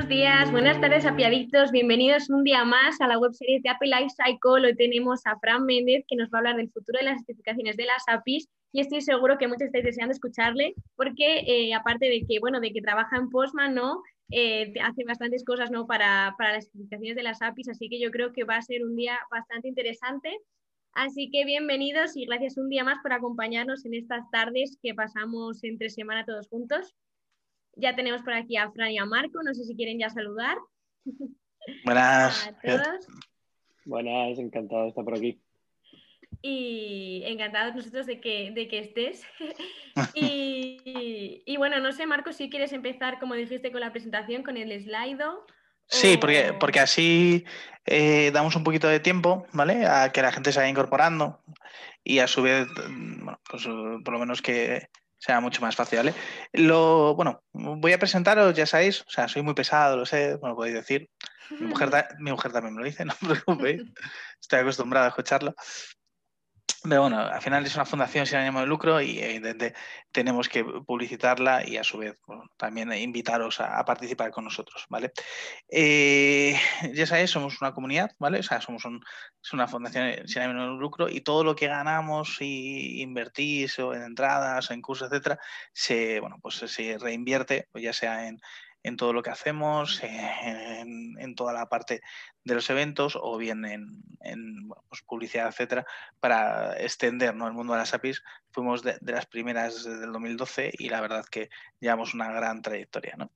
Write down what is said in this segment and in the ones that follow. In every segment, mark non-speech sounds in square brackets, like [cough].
Buenos días, buenas tardes, apiaditos. Bienvenidos un día más a la webserie de Apple Life Cycle. Hoy tenemos a Fran Méndez que nos va a hablar del futuro de las certificaciones de las APIs y estoy seguro que muchos estáis deseando escucharle porque eh, aparte de que, bueno, de que trabaja en Postman, ¿no? Eh, hace bastantes cosas, ¿no? Para, para las certificaciones de las APIs, así que yo creo que va a ser un día bastante interesante. Así que bienvenidos y gracias un día más por acompañarnos en estas tardes que pasamos entre semana todos juntos. Ya tenemos por aquí a Fran y a Marco, no sé si quieren ya saludar. [laughs] Buenas. [laughs] A todos. Buenas, encantado de estar por aquí. Y encantados nosotros de que, de que estés. [laughs] y, y, bueno, no sé, Marco, si quieres empezar, como dijiste, con la presentación, con el slido. Sí, porque, o- porque así eh, damos un poquito de tiempo, ¿vale? A que la gente se vaya incorporando y a su vez, mm, bueno, pues por lo menos que sea mucho más fácil, ¿vale? Lo, bueno, voy a presentaros, ya sabéis, o sea, soy muy pesado, lo sé, bueno, podéis decir. Mi mujer, mi mujer también me lo dice, [laughs] no os preocupéis, estoy acostumbrado a escucharlo. Pero bueno, al final es una fundación sin ánimo de lucro y tenemos que publicitarla y a su vez también invitaros a, participar con nosotros, ¿vale? Eh, ya sabéis, somos una comunidad, ¿vale? O sea, somos un- una fundación sin ánimo de lucro y todo lo que ganamos y invertís o en entradas, o en cursos, etcétera, se, bueno, pues se reinvierte, pues ya sea en, en todo lo que hacemos, en, toda la parte de los eventos o bien en, pues publicidad, etcétera, para extender el mundo de las APIs. Fuimos de, de las primeras del 2012 y la verdad que llevamos una gran trayectoria. ¿no?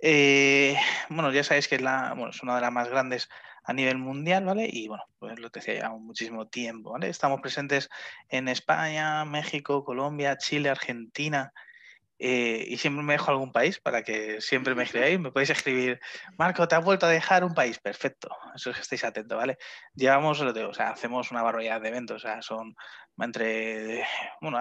Eh, bueno, ya sabéis que es, la, bueno, es una de las más grandes a nivel mundial, ¿vale? Y bueno, pues lo que decía, llevamos muchísimo tiempo, ¿vale? Estamos presentes en España, México, Colombia, Chile, Argentina, eh, y siempre me dejo algún país para que siempre me escribáis. Me podéis escribir, Marco, te has vuelto a dejar un país. Perfecto, eso es que estéis atentos, ¿vale? Llevamos, lo digo, o sea, hacemos una barbaridad de eventos, o sea, son entre, bueno,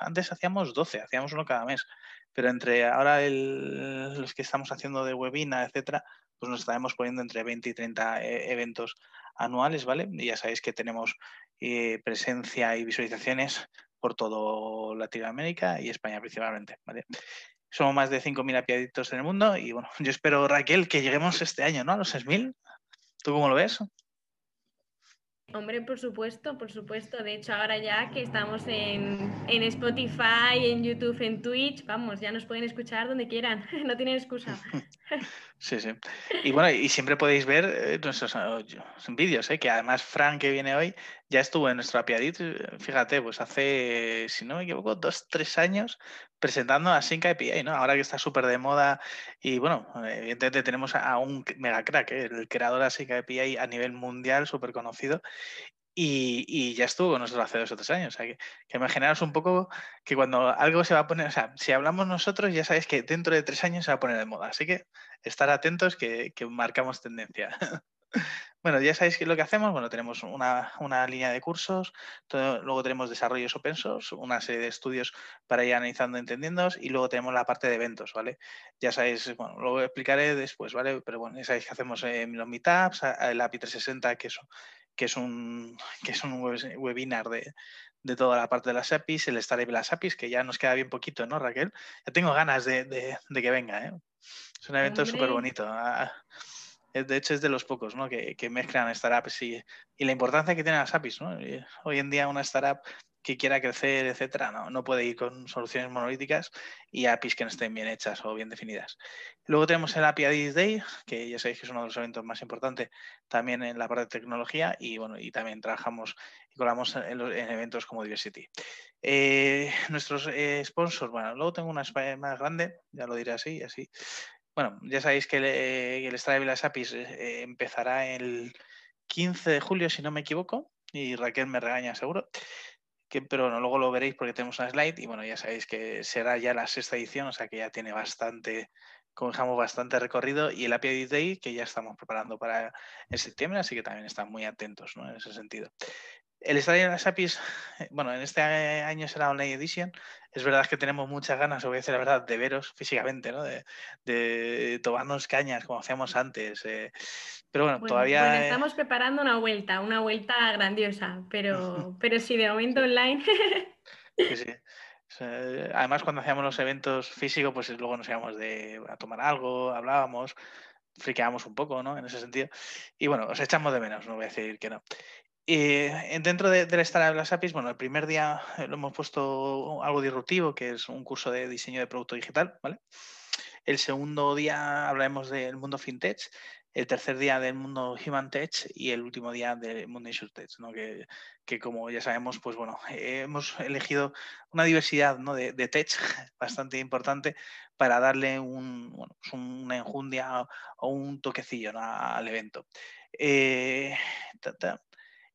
antes hacíamos 12, hacíamos uno cada mes, pero entre ahora el, los que estamos haciendo de webinar, etcétera, pues nos estaremos poniendo entre 20 y 30 eh, eventos anuales, ¿vale? Y ya sabéis que tenemos eh, presencia y visualizaciones por todo Latinoamérica y España principalmente. ¿vale? Somos más de 5.000 apiaditos en el mundo y bueno, [laughs] yo espero, Raquel, que lleguemos este año, ¿no? A los 6.000. ¿Tú cómo lo ves? Hombre, por supuesto, por supuesto. De hecho, ahora ya que estamos en, en, Spotify, en YouTube, en Twitch, vamos, ya nos pueden escuchar donde quieran, [laughs] no tienen excusa. [laughs] Sí, sí. Y bueno, y siempre podéis ver eh, nuestros uh, vídeos, ¿eh? que además Frank, que viene hoy, ya estuvo en nuestro Apiadit, fíjate, pues hace, si no me equivoco, dos, tres años presentando a Sync API, ¿no? Ahora que está súper de moda y bueno, evidentemente tenemos a un mega crack, ¿eh? el creador de Sync API a nivel mundial, súper conocido. Y, y, ya estuvo con nosotros hace dos o tres años. O sea, que, que imaginaros un poco que cuando algo se va a poner, o sea, si hablamos nosotros, ya sabéis que dentro de tres años se va a poner de moda. Así que estar atentos que, que marcamos tendencia. [laughs] bueno, ya sabéis que lo que hacemos, bueno, tenemos una, una línea de cursos, todo, luego tenemos desarrollos open source, una serie de estudios para ir analizando, entendiendo, y luego tenemos la parte de eventos, ¿vale? Ya sabéis, bueno, lo explicaré después, ¿vale? Pero bueno, ya sabéis que hacemos eh, los meetups, el API 360, que es que es un, que es un [laughs] webinar de, de, toda la parte de las APIs, el Startup de las APIs, que ya nos queda bien poquito, ¿no, Raquel? Ya tengo ganas de, de, de que venga, ¿eh? Es un evento súper bonito. Ah, De hecho, es de los pocos que, mezclan startups y, y, la importancia que tienen las APIs. Hoy en día una startup que quiera crecer, etcétera, no, puede ir con soluciones monolíticas y APIs que no estén bien hechas o bien definidas. Luego tenemos el API Addis Day, que ya sabéis que es uno de los eventos más importantes también en la parte de tecnología y bueno, y también trabajamos y colamos en eventos como Diversity. Eh, nuestros eh, sponsors, bueno, luego tengo una más grande, ya lo diré así, así. Bueno, ya sabéis que el, eh, Stripe y las APIs eh, empezará el 15 de julio, si no me equivoco, y Raquel me regaña seguro. Que, pero no, luego lo veréis porque tenemos una slide y bueno, ya sabéis que será ya la sexta edición, o sea que ya tiene bastante, como dejamos bastante recorrido y el API Day que ya estamos preparando para en septiembre, así que también están muy atentos ¿no? en ese sentido. El estadio de las APIs, bueno, en este año será Online Edition. Es verdad que tenemos muchas ganas, os voy a decir la verdad, de veros físicamente, ¿no? De, de tomarnos cañas como hacíamos antes. Eh. Pero bueno, bueno, todavía. Bueno, estamos preparando una vuelta, una vuelta grandiosa, pero, [laughs] pero sí, de momento online. sí, sí. [laughs] Además, cuando hacíamos los eventos físicos, pues luego nos íbamos de, a tomar algo, hablábamos. friqueamos un poco, ¿no? En ese sentido. Y bueno, os echamos de menos, no voy a decir que no. Y dentro de, de las APIs, bueno, el primer día lo hemos puesto algo disruptivo, que es un curso de diseño de producto digital, ¿vale? El segundo día hablaremos del mundo fintech, el tercer día del mundo Human Tech y el último día del mundo InsurTech, ¿no? que, como ya sabemos, pues bueno, hemos elegido una diversidad ¿no? de, de, tech [laughs] bastante importante para darle un, bueno, pues una enjundia o un toquecillo al evento. Eh,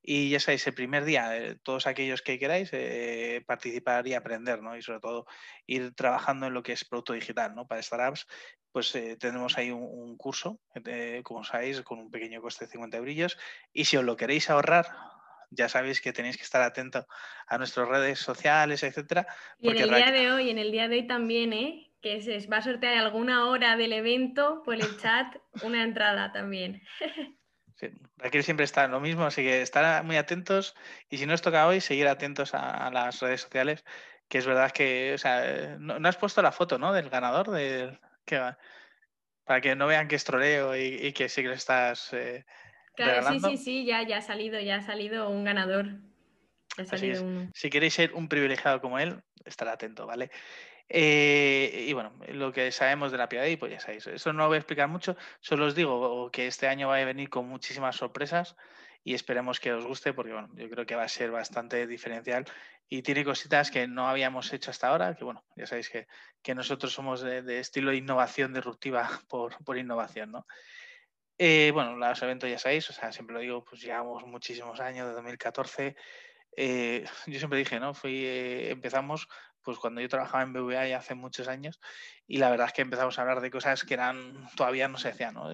y ya sabéis, el primer día, eh, todos aquellos que queráis eh, participar y aprender, ¿no? Y sobre todo ir trabajando en lo que es producto digital, ¿no? Para startups, pues eh, tenemos ahí un, curso, como sabéis, con un pequeño coste de 50 brillos. Y si os lo queréis ahorrar, ya sabéis que tenéis que estar atento a nuestras redes sociales, etcétera. Y en el día de hoy, en el día de hoy también, ¿eh? Que se va a sortear alguna hora del evento por el chat una entrada también. [laughs] Raquel siempre está en lo mismo, así que estar muy atentos y si no os toca hoy, seguir atentos a, las redes sociales, que es verdad que, o sea, no, has puesto la foto, ¿no? Del ganador, del, que, para que no vean que es troleo y, que sí que lo estás... Eh, claro, sí, sí, sí, ya, ya ha salido, ya ha salido un ganador. Si queréis ser un privilegiado como él, estar atento, ¿vale? Eh, y bueno, lo que sabemos de la PIADI, pues ya sabéis, eso no lo voy a explicar mucho, solo os digo que este año va a venir con muchísimas sorpresas y esperemos que os guste porque bueno, yo creo que va a ser bastante diferencial y tiene cositas que no habíamos hecho hasta ahora, que bueno, ya sabéis que, que nosotros somos de, estilo de innovación disruptiva [laughs] por, por innovación, ¿no? Eh, bueno, los eventos ya sabéis, o sea, siempre lo digo, pues llevamos muchísimos años, de 2014. Eh, yo siempre dije, ¿no? Fui, empezamos pues cuando yo trabajaba en BVA ya hace muchos años y la verdad es que empezamos a hablar de cosas que eran todavía no se decían, ¿no?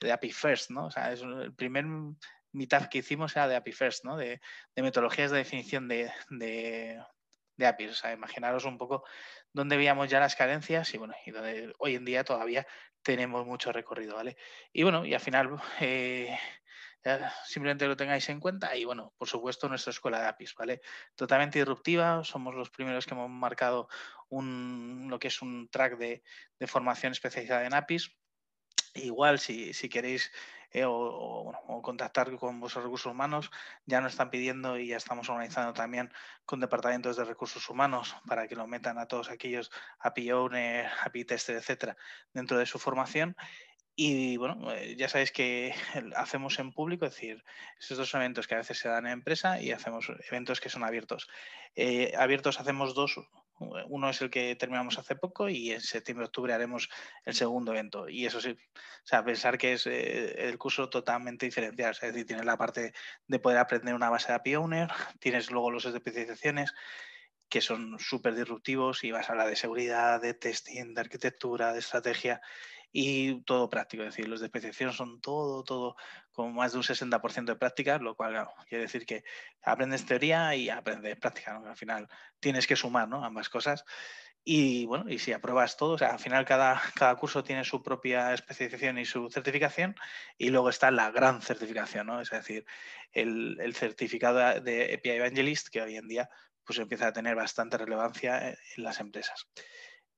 De API First, ¿no? O sea, es el primer mitad que hicimos era de API First, ¿no? De, metodologías de definición de, de, de, APIs. O sea, imaginaros un poco dónde veíamos ya las carencias y bueno, y donde hoy en día todavía tenemos mucho recorrido, ¿vale? Y bueno, y al final eh, simplemente lo tengáis en cuenta y bueno, por supuesto nuestra escuela de APIs, ¿vale? Totalmente disruptiva, somos los primeros que hemos marcado un, lo que es un track de, de formación especializada en APIs. Igual si, si queréis eh, o, contactar con vuestros recursos humanos, ya nos están pidiendo y ya estamos organizando también con departamentos de recursos humanos para que lo metan a todos aquellos API owner, API tester, etcétera, dentro de su formación. Y bueno, eh, ya sabéis que [laughs] hacemos en público, es decir, esos dos eventos que a veces se dan en empresa y hacemos eventos que son abiertos. Eh, abiertos hacemos dos, uno es el que terminamos hace poco y en septiembre-octubre haremos el segundo evento. Y eso sí, o sea, pensar que es eh, el curso totalmente diferencial, es decir, tienes la parte de poder aprender una base de API Owner, [laughs] tienes luego los especializaciones que son súper disruptivos y vas a hablar de seguridad, de testing, de arquitectura, de estrategia y todo práctico. Es decir, los de especialización son todo, todo con más de un 60% de práctica, lo cual quiere decir que aprendes teoría y aprendes práctica. Al final tienes que sumar ¿no? ambas cosas. Y bueno, y si apruebas todo, o sea, al final cada, [laughs] cada curso tiene su propia especialización y su certificación, y luego está la gran certificación, ¿no? Es decir, el, el certificado de API Evangelist, que hoy en día pues empieza a tener bastante relevancia en las empresas.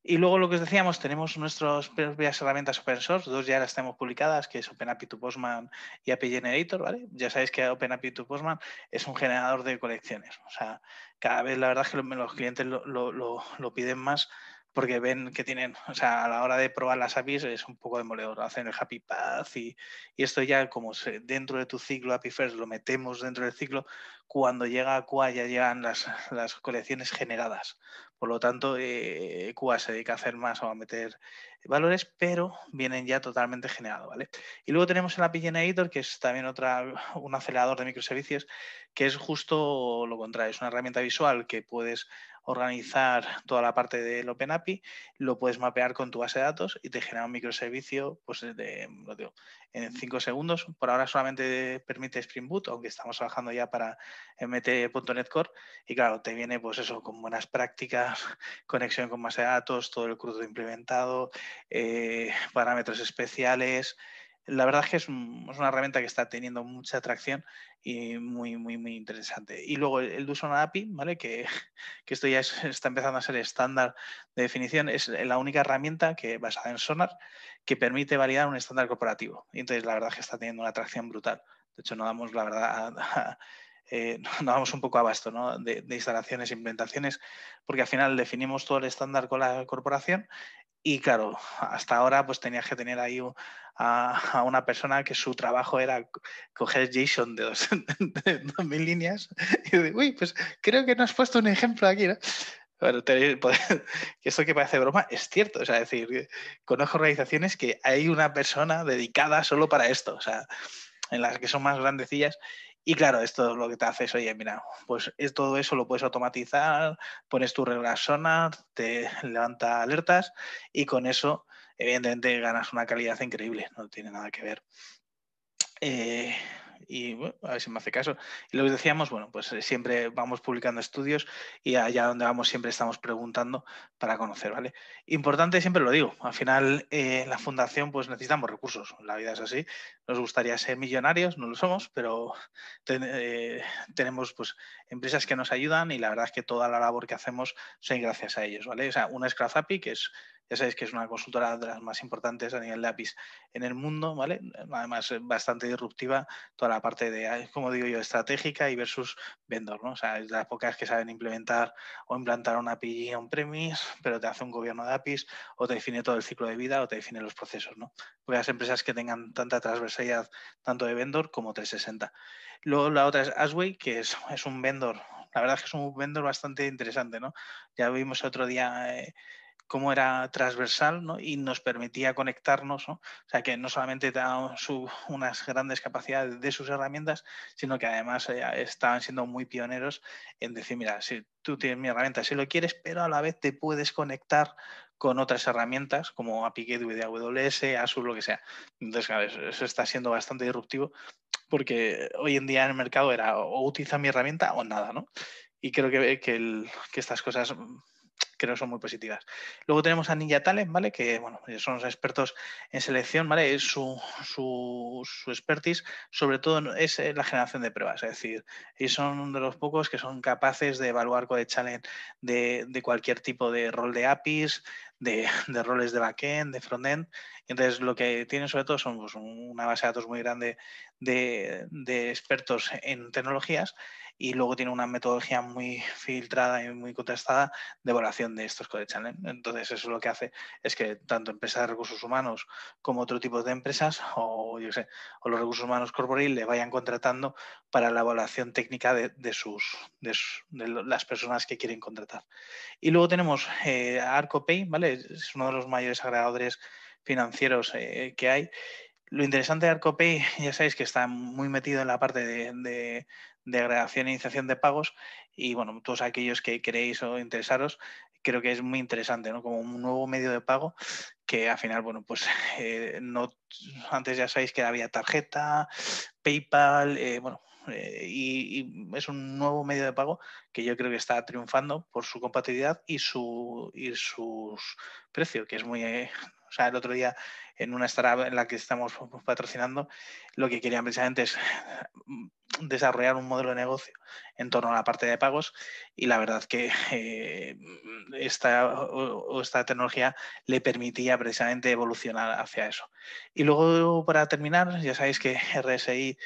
Y luego lo que os decíamos, tenemos nuestras propias herramientas open source, dos ya las tenemos publicadas, que es OpenAPI to Postman y API Generator, ¿vale? Ya sabéis que OpenAPI to Postman es un generador de colecciones. O sea, cada vez la verdad es que los clientes lo, lo piden más porque ven que tienen, o sea, a la hora de probar las APIs es un poco demoledor, hacen el Happy Path y, esto ya como dentro de tu ciclo API First lo metemos dentro del ciclo, cuando llega a QA ya llegan las, las colecciones generadas. Por lo tanto, eh, QA se dedica a hacer más o a meter valores, pero vienen ya totalmente generados, ¿vale? Y luego tenemos el API Generator, que es también otra, un acelerador de microservicios, que es justo lo contrario, es una herramienta visual que puedes organizar toda la parte del OpenAPI, lo puedes mapear con tu base de datos y te genera un microservicio pues, de, lo digo, en 5 segundos. Por ahora solamente permite Spring Boot, aunque estamos trabajando ya para MT.NET Core. Y claro, te viene pues eso, con buenas prácticas, conexión con base de datos, todo el crudo implementado, eh, parámetros especiales, la verdad es que es, una herramienta que está teniendo mucha atracción y muy, muy, muy interesante. Y luego el, uso API, ¿vale? Que, [laughs] esto ya está empezando a ser estándar de definición, es la única herramienta que basada en Sonar que permite validar un estándar corporativo. Y entonces la verdad es que está teniendo una atracción brutal. De hecho, no damos la verdad eh, [laughs] no damos un poco abasto ¿no? de, de, instalaciones e implementaciones, porque al final definimos todo el estándar con la corporación y claro, hasta ahora pues tenías que tener ahí a, una persona que su trabajo era coger JSON [laughs] de dos, mil líneas y decir, uy, pues creo que no has puesto un ejemplo aquí, ¿no? Bueno, [laughs] pues, esto que parece broma es cierto, o sea, es decir, conozco organizaciones que hay una persona dedicada solo para esto, o sea, en las que son más grandecillas y claro, esto lo que te hace es, oye, mira, pues es, todo eso lo puedes automatizar, pones tu regla sonar, te levanta alertas y con eso, evidentemente, ganas una calidad increíble, no tiene nada que ver. Eh, y a ver si me hace caso. Y lo que decíamos, bueno, pues eh, siempre vamos publicando estudios y allá donde vamos siempre estamos preguntando para conocer, ¿vale? Importante, siempre lo digo, al final eh, la fundación pues necesitamos recursos, la vida es así, nos gustaría ser millonarios, no lo somos, pero eh, tenemos pues empresas que nos ayudan y la verdad es que toda la labor que hacemos son gracias a ellos, ¿vale? O sea, una es API, que es ya sabéis que es una consultora de las más importantes a nivel de APIs en el mundo, ¿vale? Además, bastante disruptiva toda la parte de, como digo yo, estratégica y versus vendor, ¿no? O sea, es de las pocas que saben implementar o implantar una API on-premise, [laughs] pero te hace un gobierno de APIs o te define todo el ciclo de vida o te define los procesos, ¿no? Porque empresas que tengan tanta transversalidad tanto de vendor como 360. Luego la otra es Asway, que es, es un vendor, la verdad es que es un vendor bastante interesante, ¿no? Ya vimos otro día... Eh, cómo era transversal ¿no? y nos permitía conectarnos, ¿no? o sea que no solamente te unas grandes capacidades de sus herramientas, sino que además eh, estaban siendo muy pioneros en decir, mira, si tú tienes mi herramienta, si lo quieres, pero a la vez te puedes conectar con otras herramientas como API Gateway AWS, Azure, lo que sea. Entonces, eso está siendo bastante disruptivo porque hoy en día en el mercado era o utiliza mi herramienta o nada, ¿no? Y creo que, que estas cosas creo son muy positivas. Luego tenemos a Ninja Talent, ¿vale? Que, bueno, son los expertos en selección, ¿vale? Es su, su, expertise, sobre todo, es la generación de pruebas. Es decir, ellos son de los pocos que son capaces de evaluar Code Challenge de, de cualquier tipo de rol de APIs, [laughs] de, roles de backend, de frontend. Entonces, lo que tienen sobre todo son pues, una base de datos muy grande de, expertos en tecnologías y luego tiene una metodología muy filtrada y muy contrastada de evaluación de estos code. Entonces, eso lo que hace es que tanto empresas de recursos humanos como otro tipo de empresas o, yo sé, o los recursos humanos corporales le vayan contratando para la evaluación técnica de, sus, de, las personas que quieren contratar. Y luego tenemos eh, ArcoPay, ¿vale? Es uno de los mayores agregadores financieros eh, que hay. Lo interesante de ArcoPay, ya sabéis que está muy metido en la parte de, de agregación e iniciación de pagos y bueno, todos aquellos que queréis o interesaros, creo que es muy interesante, ¿no? Como un nuevo medio de pago que al final, bueno, pues [laughs] eh, no, antes ya sabéis que había tarjeta, PayPal, eh, bueno, eh, y, es un nuevo medio de pago que yo creo que está triunfando por su compatibilidad y su y sus precio, que es muy, o sea, el otro día en una startup en la que estamos patrocinando, lo que querían precisamente es [laughs] desarrollar un modelo de negocio en torno a la parte de pagos y la verdad que eh, esta, esta tecnología le permitía precisamente evolucionar hacia eso. Y luego, para terminar, ya sabéis que [laughs] RSI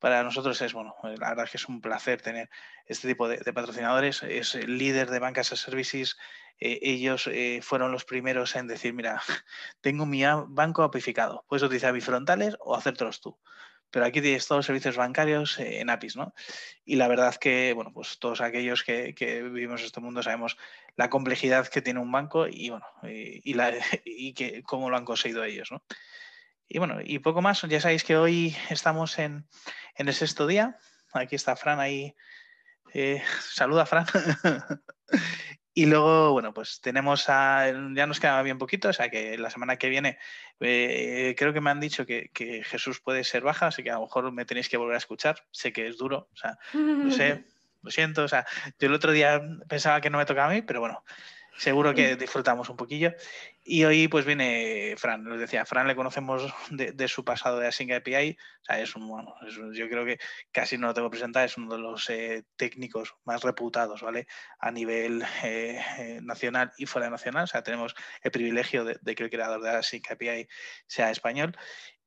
para nosotros es, bueno, la verdad es que es un placer tener este tipo de, patrocinadores. Es el líder de bancas a services. Eh, ellos eh, fueron los primeros en decir, mira, [laughs] tengo mi banco apificado, puedes utilizar bifrontales o hacértelos tú. Pero aquí tienes todos los servicios bancarios eh, en APIs, ¿no? Y la verdad que, bueno, pues todos aquellos que, vivimos este mundo sabemos la complejidad que tiene un banco y, bueno, y, la, [laughs] y que, cómo lo han conseguido ellos, ¿no? Y bueno, y poco más. Ya sabéis que hoy estamos en, el sexto día. Aquí está Fran ahí. Eh, saluda, Fran. [laughs] y luego, bueno, pues tenemos a. Ya nos queda bien poquito, o sea que la semana que viene eh, creo que me han dicho que, Jesús puede ser baja, así que a lo mejor me tenéis que volver a escuchar. Sé que es duro, o sea, no sé, [laughs] lo siento. O sea, yo el otro día pensaba que no me tocaba a mí, pero bueno, seguro que disfrutamos un poquillo. Y hoy pues viene Fran, nos decía, Fran le conocemos de, su pasado de Async API, o sea, es un, bueno, yo creo que casi no lo tengo que presentar, es uno de los eh, técnicos más reputados, ¿vale? A nivel eh, eh, nacional y fuera nacional, o sea, tenemos el privilegio de, que el creador de Async API sea español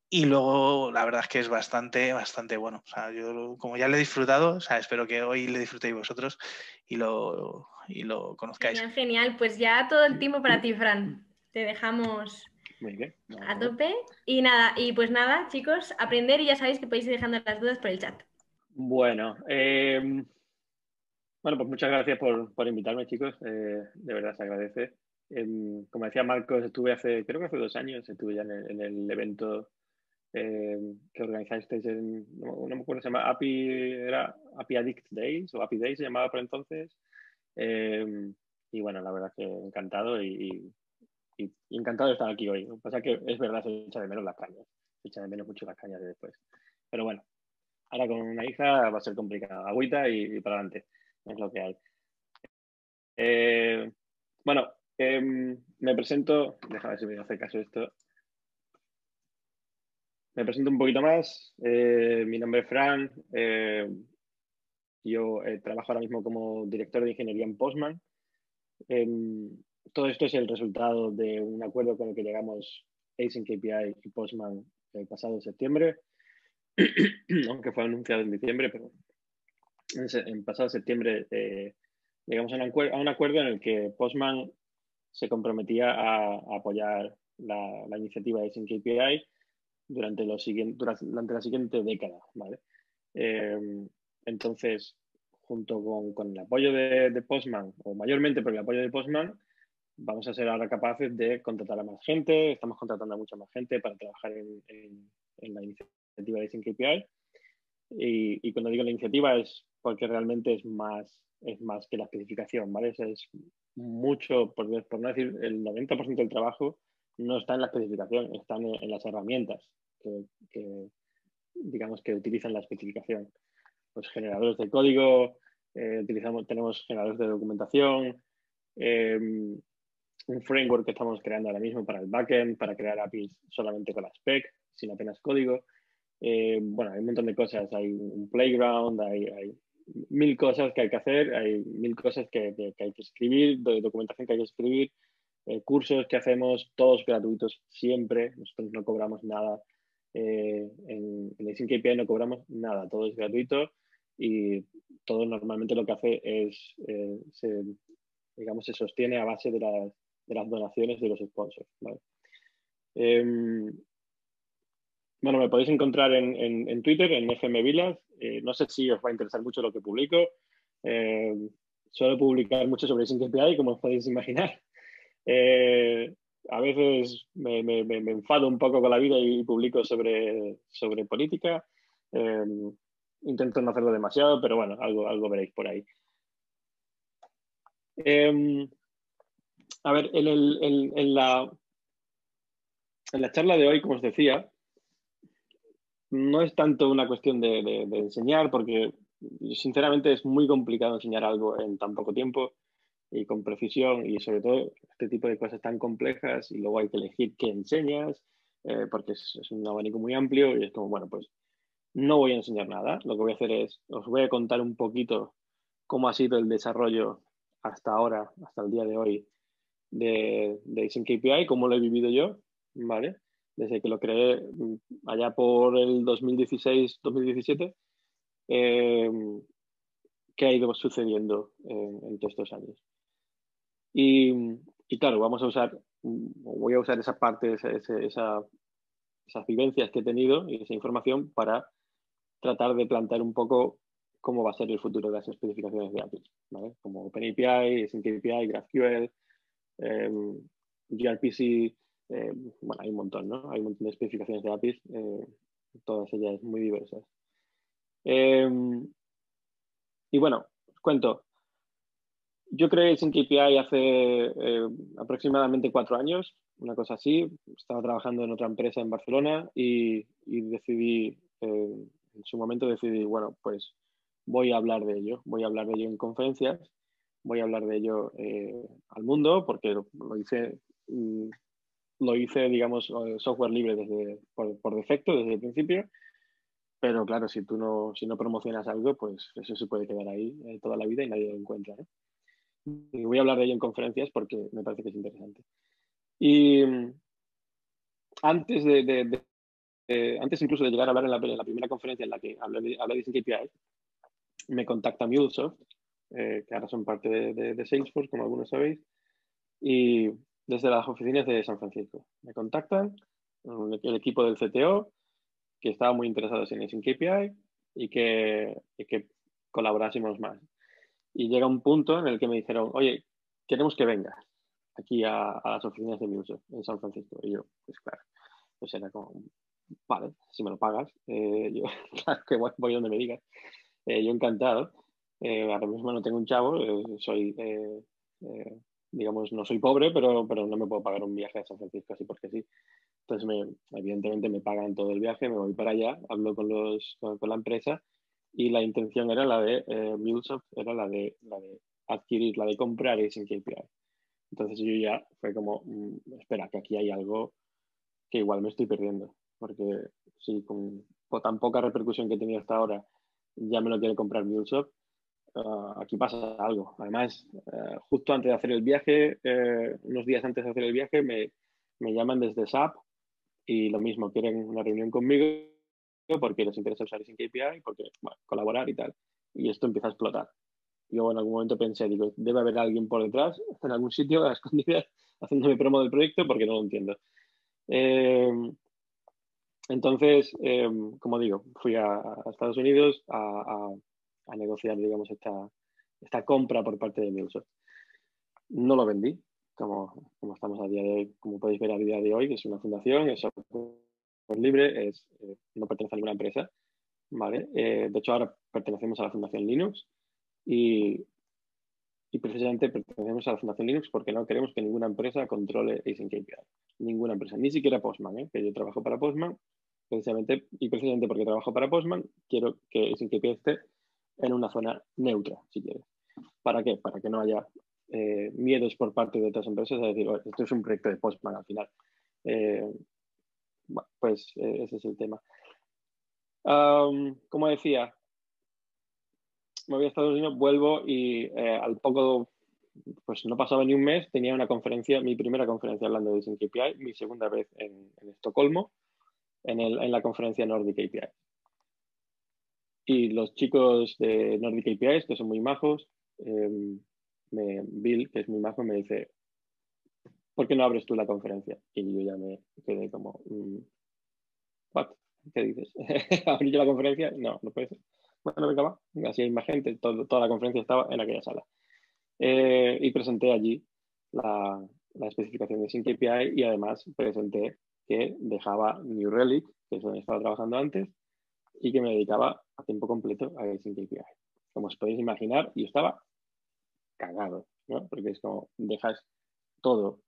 y luego la verdad es que es bastante, bastante bueno. O sea, yo como ya le he disfrutado, o sea, espero que hoy le disfrutéis vosotros y lo, y lo conozcáis. Genial, genial. Pues ya todo el tiempo para ti, Fran. Te dejamos a tope. Y nada, y pues nada, chicos, aprender y ya sabéis que podéis ir dejando las dudas por el chat. Bueno, em, bueno, pues muchas gracias por, invitarme, chicos. Eh, de verdad se agradece. Em, como decía Marcos, estuve hace, creo que hace dos años, estuve ya en el evento eh, que organizasteis en, no, me acuerdo, se llama API, era API Addict Days o API Days se llamaba por entonces. Y bueno, la verdad que encantado y, encantado de estar aquí hoy. Lo que pasa que es verdad, se echa de menos las cañas, se echa de menos mucho las cañas de después. Pero bueno, ahora con una hija va a ser complicado. Agüita y, para adelante, es lo que hay. Eh, bueno, em, me presento, déjame ver si me hace caso esto. Me presento un poquito más. Eh, mi nombre es Fran. Eh, yo trabajo ahora mismo como director de ingeniería en Postman. Todo esto es el resultado de un acuerdo con el que llegamos Async KPI y Postman el pasado septiembre, [clears throat] aunque fue anunciado en diciembre, pero en, pasado septiembre llegamos a un, acuerdo, en el que Postman se comprometía a, apoyar la, la iniciativa Async KPI durante, los durante la siguiente década. ¿vale? Eh, entonces, junto con, con el apoyo de, de, Postman, o mayormente por el apoyo de Postman, vamos a ser ahora capaces de contratar a más gente, estamos contratando a mucha más gente para trabajar en, en, la iniciativa de KPI. Y, y, cuando digo la iniciativa es porque realmente es más, es más que la especificación, ¿vale? es mucho, por, por no decir el 90% del trabajo, no está en la especificación, están en, las herramientas que, digamos, que utilizan la especificación. Los generadores de código, eh, utilizamos, tenemos generadores de documentación, em, un framework que estamos creando ahora mismo para el backend, para crear APIs solamente con la spec, sin apenas código. Eh, bueno, hay un montón de cosas, hay un playground, hay, hay, mil cosas que hay que hacer, hay mil cosas que, que, que hay que escribir, documentación que hay que escribir, eh, cursos que hacemos, todos gratuitos siempre, nosotros no cobramos nada. Eh, en, en el KPI no cobramos nada, todo es gratuito y todo normalmente lo que hace es, eh, se, digamos, se sostiene a base de, de las donaciones de los sponsors. Em, bueno, me podéis encontrar en, en, Twitter, en FM Vilas. no sé si os va a interesar mucho lo que publico. suelo publicar mucho sobre SyncAPI, como os podéis imaginar. Eh, a veces me, enfado un poco con la vida y publico sobre, sobre política. Eh, intento no hacerlo demasiado, pero bueno, algo, algo veréis por ahí. A ver, en, la, en la charla de hoy, como os decía, no es tanto una cuestión de, de enseñar, porque sinceramente es muy complicado enseñar algo en tan poco tiempo y con precisión y sobre todo este tipo de cosas tan complejas y luego hay que elegir qué enseñas eh, porque es, un abanico muy amplio y es como, bueno, pues no voy a enseñar nada, lo que voy a hacer es, os voy a contar un poquito cómo ha sido el desarrollo hasta ahora, hasta el día de hoy de, de KPI, cómo lo he vivido yo, ¿vale? Desde que lo creé mm, allá por el 2016-2017, eh, qué ha ido sucediendo en, en todos estos años. Y, claro, vamos a usar, voy a usar esa parte, esa, esas vivencias que he tenido y esa información para tratar de plantear un poco cómo va a ser el futuro de las especificaciones de APIs, ¿vale? Como OpenAPI, SyncAPI, GraphQL, eh, gRPC, eh, bueno, hay un montón, ¿no? Hay un montón de especificaciones de APIs, eh, todas ellas muy diversas. Em, y bueno, os cuento, yo creé KPI hace aproximadamente cuatro años, una cosa así. Estaba trabajando en otra empresa en Barcelona y, decidí, en su momento decidí, bueno, pues voy a hablar de ello, voy a hablar de ello en conferencias voy a hablar de ello eh, al mundo porque lo, hice, mm, lo hice, digamos, eh, software libre desde, por, defecto desde el principio. Pero claro, si tú no, si no promocionas algo, pues eso se puede quedar ahí eh, toda la vida y nadie lo encuentra. Y voy a hablar de ello en conferencias porque me parece que es interesante. Y mm, antes de, antes incluso de llegar a hablar en la, primera conferencia en la que hablé de, hablé de KPI, me contacta MuleSoft eh, que ahora son parte de, Salesforce, como algunos sabéis, y desde las oficinas de San Francisco. Me contactan el equipo del CTO, que estaba muy interesado en Async KPI y que, que colaborásemos más. Y llega un punto en el que me dijeron, oye, queremos que vengas aquí a, las oficinas de MuleSoft en San Francisco. Y yo, pues claro, pues era como, vale, si me lo pagas, eh, yo, [laughs] claro que voy, donde me digas. Eh, yo encantado. Eh, ahora mismo no tengo un chavo, eh, soy, eh, digamos, no soy pobre, pero, pero no me puedo pagar un viaje a San Francisco así porque sí. Entonces, me, evidentemente me pagan todo el viaje, me voy para allá, hablo con, los, con, la empresa y la intención era la de eh, MuleSoft, era la de, la de adquirir, la de comprar sin KPI. Entonces yo ya fue como, mm, espera, que aquí hay algo que igual me estoy perdiendo, porque si con, tan poca repercusión que he tenido hasta ahora ya me lo quiere comprar MuleSoft, Ah, aquí pasa algo. Además, eh, justo antes de hacer el viaje, eh, unos días antes de hacer el viaje, me, me, llaman desde SAP y lo mismo, quieren una reunión conmigo porque les interesa usar sin KPI, porque bueno, colaborar y tal. Y esto empieza a explotar. Yo en algún momento pensé, digo, debe haber alguien por detrás, [laughs] en algún sitio, a escondidas, [laughs] haciéndome promo del proyecto porque no lo entiendo. Eh, entonces, como digo, fui a, Estados Unidos a a negociar, digamos, esta, esta compra por parte de Microsoft. No lo vendí, como, como estamos a día de hoy, como podéis ver a día de hoy, es una fundación, es libre, es, eh, no pertenece a ninguna empresa, ¿vale? Eh, de hecho, ahora pertenecemos a la Fundación Linux y, y precisamente pertenecemos a la Fundación Linux porque no queremos que ninguna empresa controle Async API. Ninguna empresa, ni siquiera Postman, ¿eh? que yo trabajo para Postman, precisamente, y precisamente porque trabajo para Postman, quiero que Async API esté en una zona neutra, si quieres. ¿Para qué? Para que no haya eh, miedos por parte de otras empresas a decir, esto es un proyecto de Postman al final. Eh, pues eh, ese es el tema. como decía, me voy a Estados Unidos, vuelvo y al poco, pues no pasaba ni un mes, tenía una conferencia, mi primera conferencia hablando de Sync API, mi segunda vez en, Estocolmo, en, en la conferencia Nordic API. Y los chicos de Nordic APIs, que son muy majos, em, Bill, que es muy majo, me dice, ¿por qué no abres tú la conferencia? Y yo ya me quedé como, mm, ¿what? ¿Qué dices? [laughs] ¿Abrir yo la conferencia? No, no puede ser. Bueno, venga, va. Así hay más gente, toda la conferencia estaba en aquella sala. Eh, y presenté allí la, la especificación de Sync API y además presenté que dejaba New Relic, que es donde estaba trabajando antes, y que me dedicaba a tiempo completo a Async API. Como os podéis imaginar, yo estaba cagado, ¿no? Porque es como dejas todo,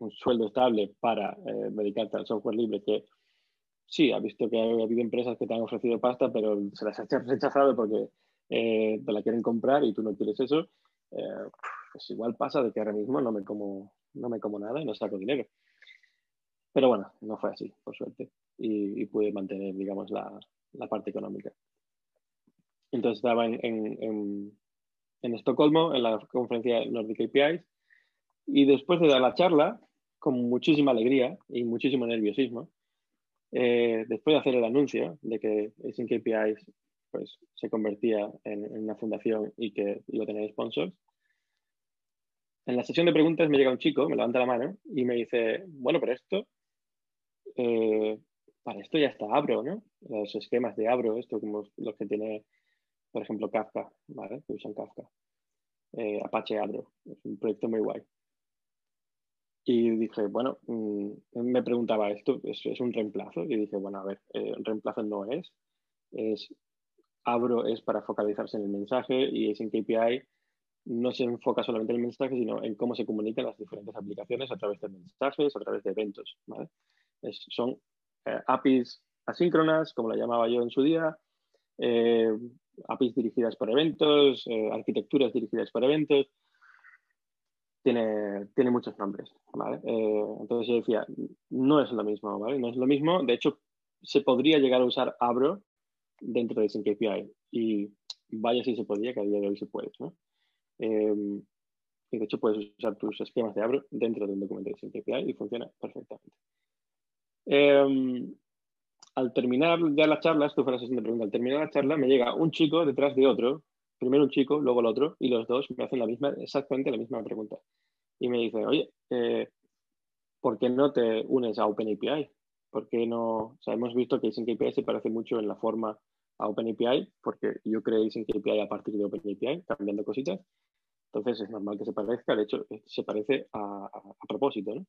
un sueldo estable para eh, dedicarte al software libre que sí, ha visto que ha habido empresas que te han ofrecido pasta, pero se las has rechazado porque eh, te la quieren comprar y tú no quieres eso. Eh, pues igual pasa de que ahora mismo no me como, no me como nada y no saco dinero. Pero bueno, no fue así, por suerte. Y, y pude mantener, digamos, la, la parte económica. Entonces estaba en, en, en, Estocolmo, en la conferencia Nordic APIs, y después de dar la charla, con muchísima alegría y muchísimo nerviosismo, eh, después de hacer el anuncio de que Async APIs pues, se convertía en, una fundación y que iba a tener sponsors, en la sesión de preguntas me llega un chico, me levanta la mano y me dice, bueno, pero esto eh, para esto ya está Abro, ¿no? Los esquemas de Abro, esto como los que tiene, por ejemplo, Kafka, ¿vale? Que usan Kafka. Eh, Apache Abro, es un proyecto muy guay. Y dije, bueno, mm, me preguntaba, ¿esto es, un reemplazo? Y dije, bueno, a ver, eh, reemplazo no es. es. Abro es para focalizarse en el mensaje y es en KPI no se enfoca solamente en el mensaje, sino en cómo se comunican las diferentes aplicaciones a través de mensajes, a través de eventos. ¿vale? son eh, APIs asíncronas, como la llamaba yo en su día, eh, APIs dirigidas por eventos, eh, arquitecturas dirigidas por eventos. Tiene, tiene muchos nombres, ¿vale? Entonces yo decía, no es lo mismo, ¿vale? No es lo mismo. De hecho, se podría llegar a usar Abro dentro de Sync API. Y vaya si se podía, que a día de hoy se puede, ¿no? Em, y de hecho puedes usar tus esquemas de Abro dentro de un documento de Sync API y funciona perfectamente. Em, al terminar ya la charla, esto fue la sesión de preguntas, al terminar la charla me llega un chico detrás de otro, primero un chico, luego el otro, y los dos me hacen la misma, exactamente la misma pregunta. Y me dicen, oye, eh, ¿por qué no te unes a OpenAPI? ¿Por qué no? O sea, hemos visto que API se parece mucho en la forma a OpenAPI, porque yo creé API a partir de OpenAPI, cambiando cositas. Entonces es normal que se parezca, de hecho, se parece a, propósito, ¿no?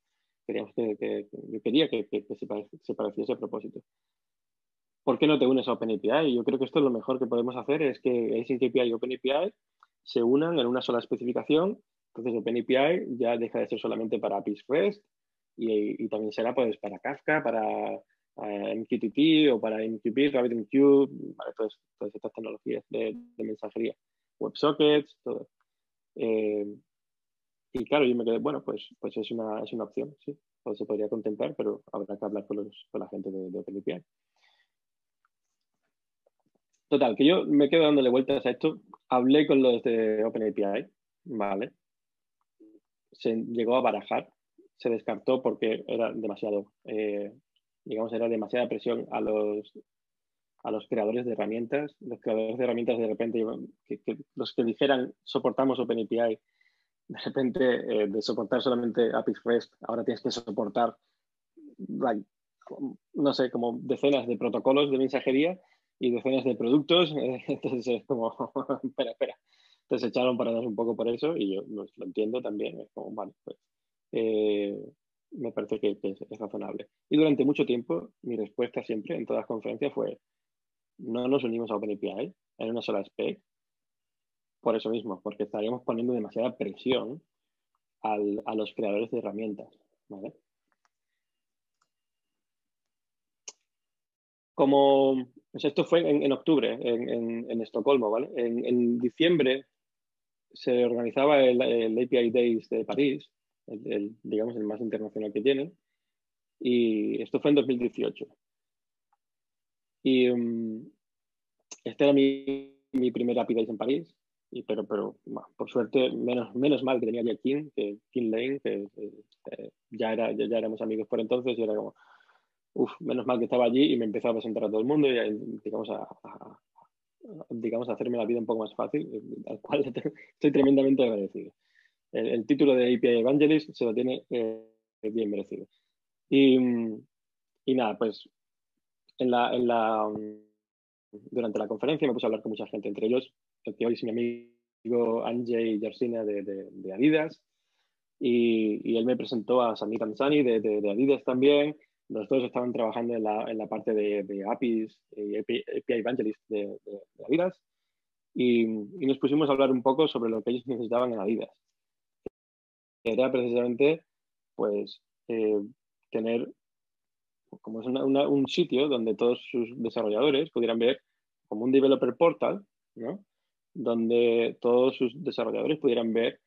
Queríamos que, yo quería que, se, pareciese a propósito. ¿Por qué no te unes a OpenAPI? Yo creo que esto es lo mejor que podemos hacer, es que Async API y OpenAPI se unan en una sola especificación. Entonces OpenAPI ya deja de ser solamente para APIs REST y, también será pues para Kafka, para eh, MQTT o para MQB, RabbitMQ, vale, todas, todas estas tecnologías de, mensajería, WebSockets, todo. Eh, y claro, yo me quedé, bueno, pues, pues es, una, es una opción, sí, pues se podría contemplar, pero habrá que hablar con, los, con la gente de, de OpenAPI. Total, que yo me quedo dándole vueltas a esto. Hablé con los de OpenAPI, ¿vale? Se llegó a barajar, se descartó porque era demasiado, eh, digamos, era demasiada presión a los, a los creadores de herramientas. Los creadores de herramientas de repente, los que dijeran soportamos OpenAPI, de repente eh, de soportar solamente APIs REST, ahora tienes que soportar, no sé, como decenas de protocolos de mensajería y decenas de productos. [laughs] Entonces es como, [laughs] espera, espera. Entonces echaron para dar un poco por eso y yo pues, lo entiendo también. Es como, vale, pues eh, me parece que, es, razonable. Y durante mucho tiempo mi respuesta siempre en todas las conferencias fue, no nos unimos a OpenAPI en una sola spec por eso mismo, porque estaríamos poniendo demasiada presión a los creadores de herramientas. ¿vale? Como pues esto fue en, octubre, en, Estocolmo, ¿vale? En, diciembre se organizaba el, API Days de París, el, digamos el más internacional que tienen, y esto fue en 2018. Y um, este era mi, mi primer API Days en París, y, pero, pero por suerte, menos, menos mal que tenía ya Kim, que Kim Lane, que eh, ya, era, ya, ya, éramos amigos por entonces, y era como, uf, menos mal que estaba allí y me empezó a presentar a todo el mundo y digamos a, digamos a hacerme la vida un poco más fácil, eh, al cual [laughs] estoy tremendamente agradecido. El, título de API Evangelist se lo tiene eh, bien merecido. Y, y, nada, pues en la, en la, durante la conferencia me puse a hablar con mucha gente, entre ellos el que hoy es mi amigo Anjay Yarsina de, de, de Adidas, y, y, él me presentó a Samir Ansani de, de, Adidas también, los dos estaban trabajando en la, en la parte de, de, APIs y API, Evangelist de, Adidas y, y, nos pusimos a hablar un poco sobre lo que ellos necesitaban en Adidas. Era precisamente pues eh, tener como es un sitio donde todos sus desarrolladores pudieran ver como un developer portal, ¿no? Donde todos sus desarrolladores pudieran ver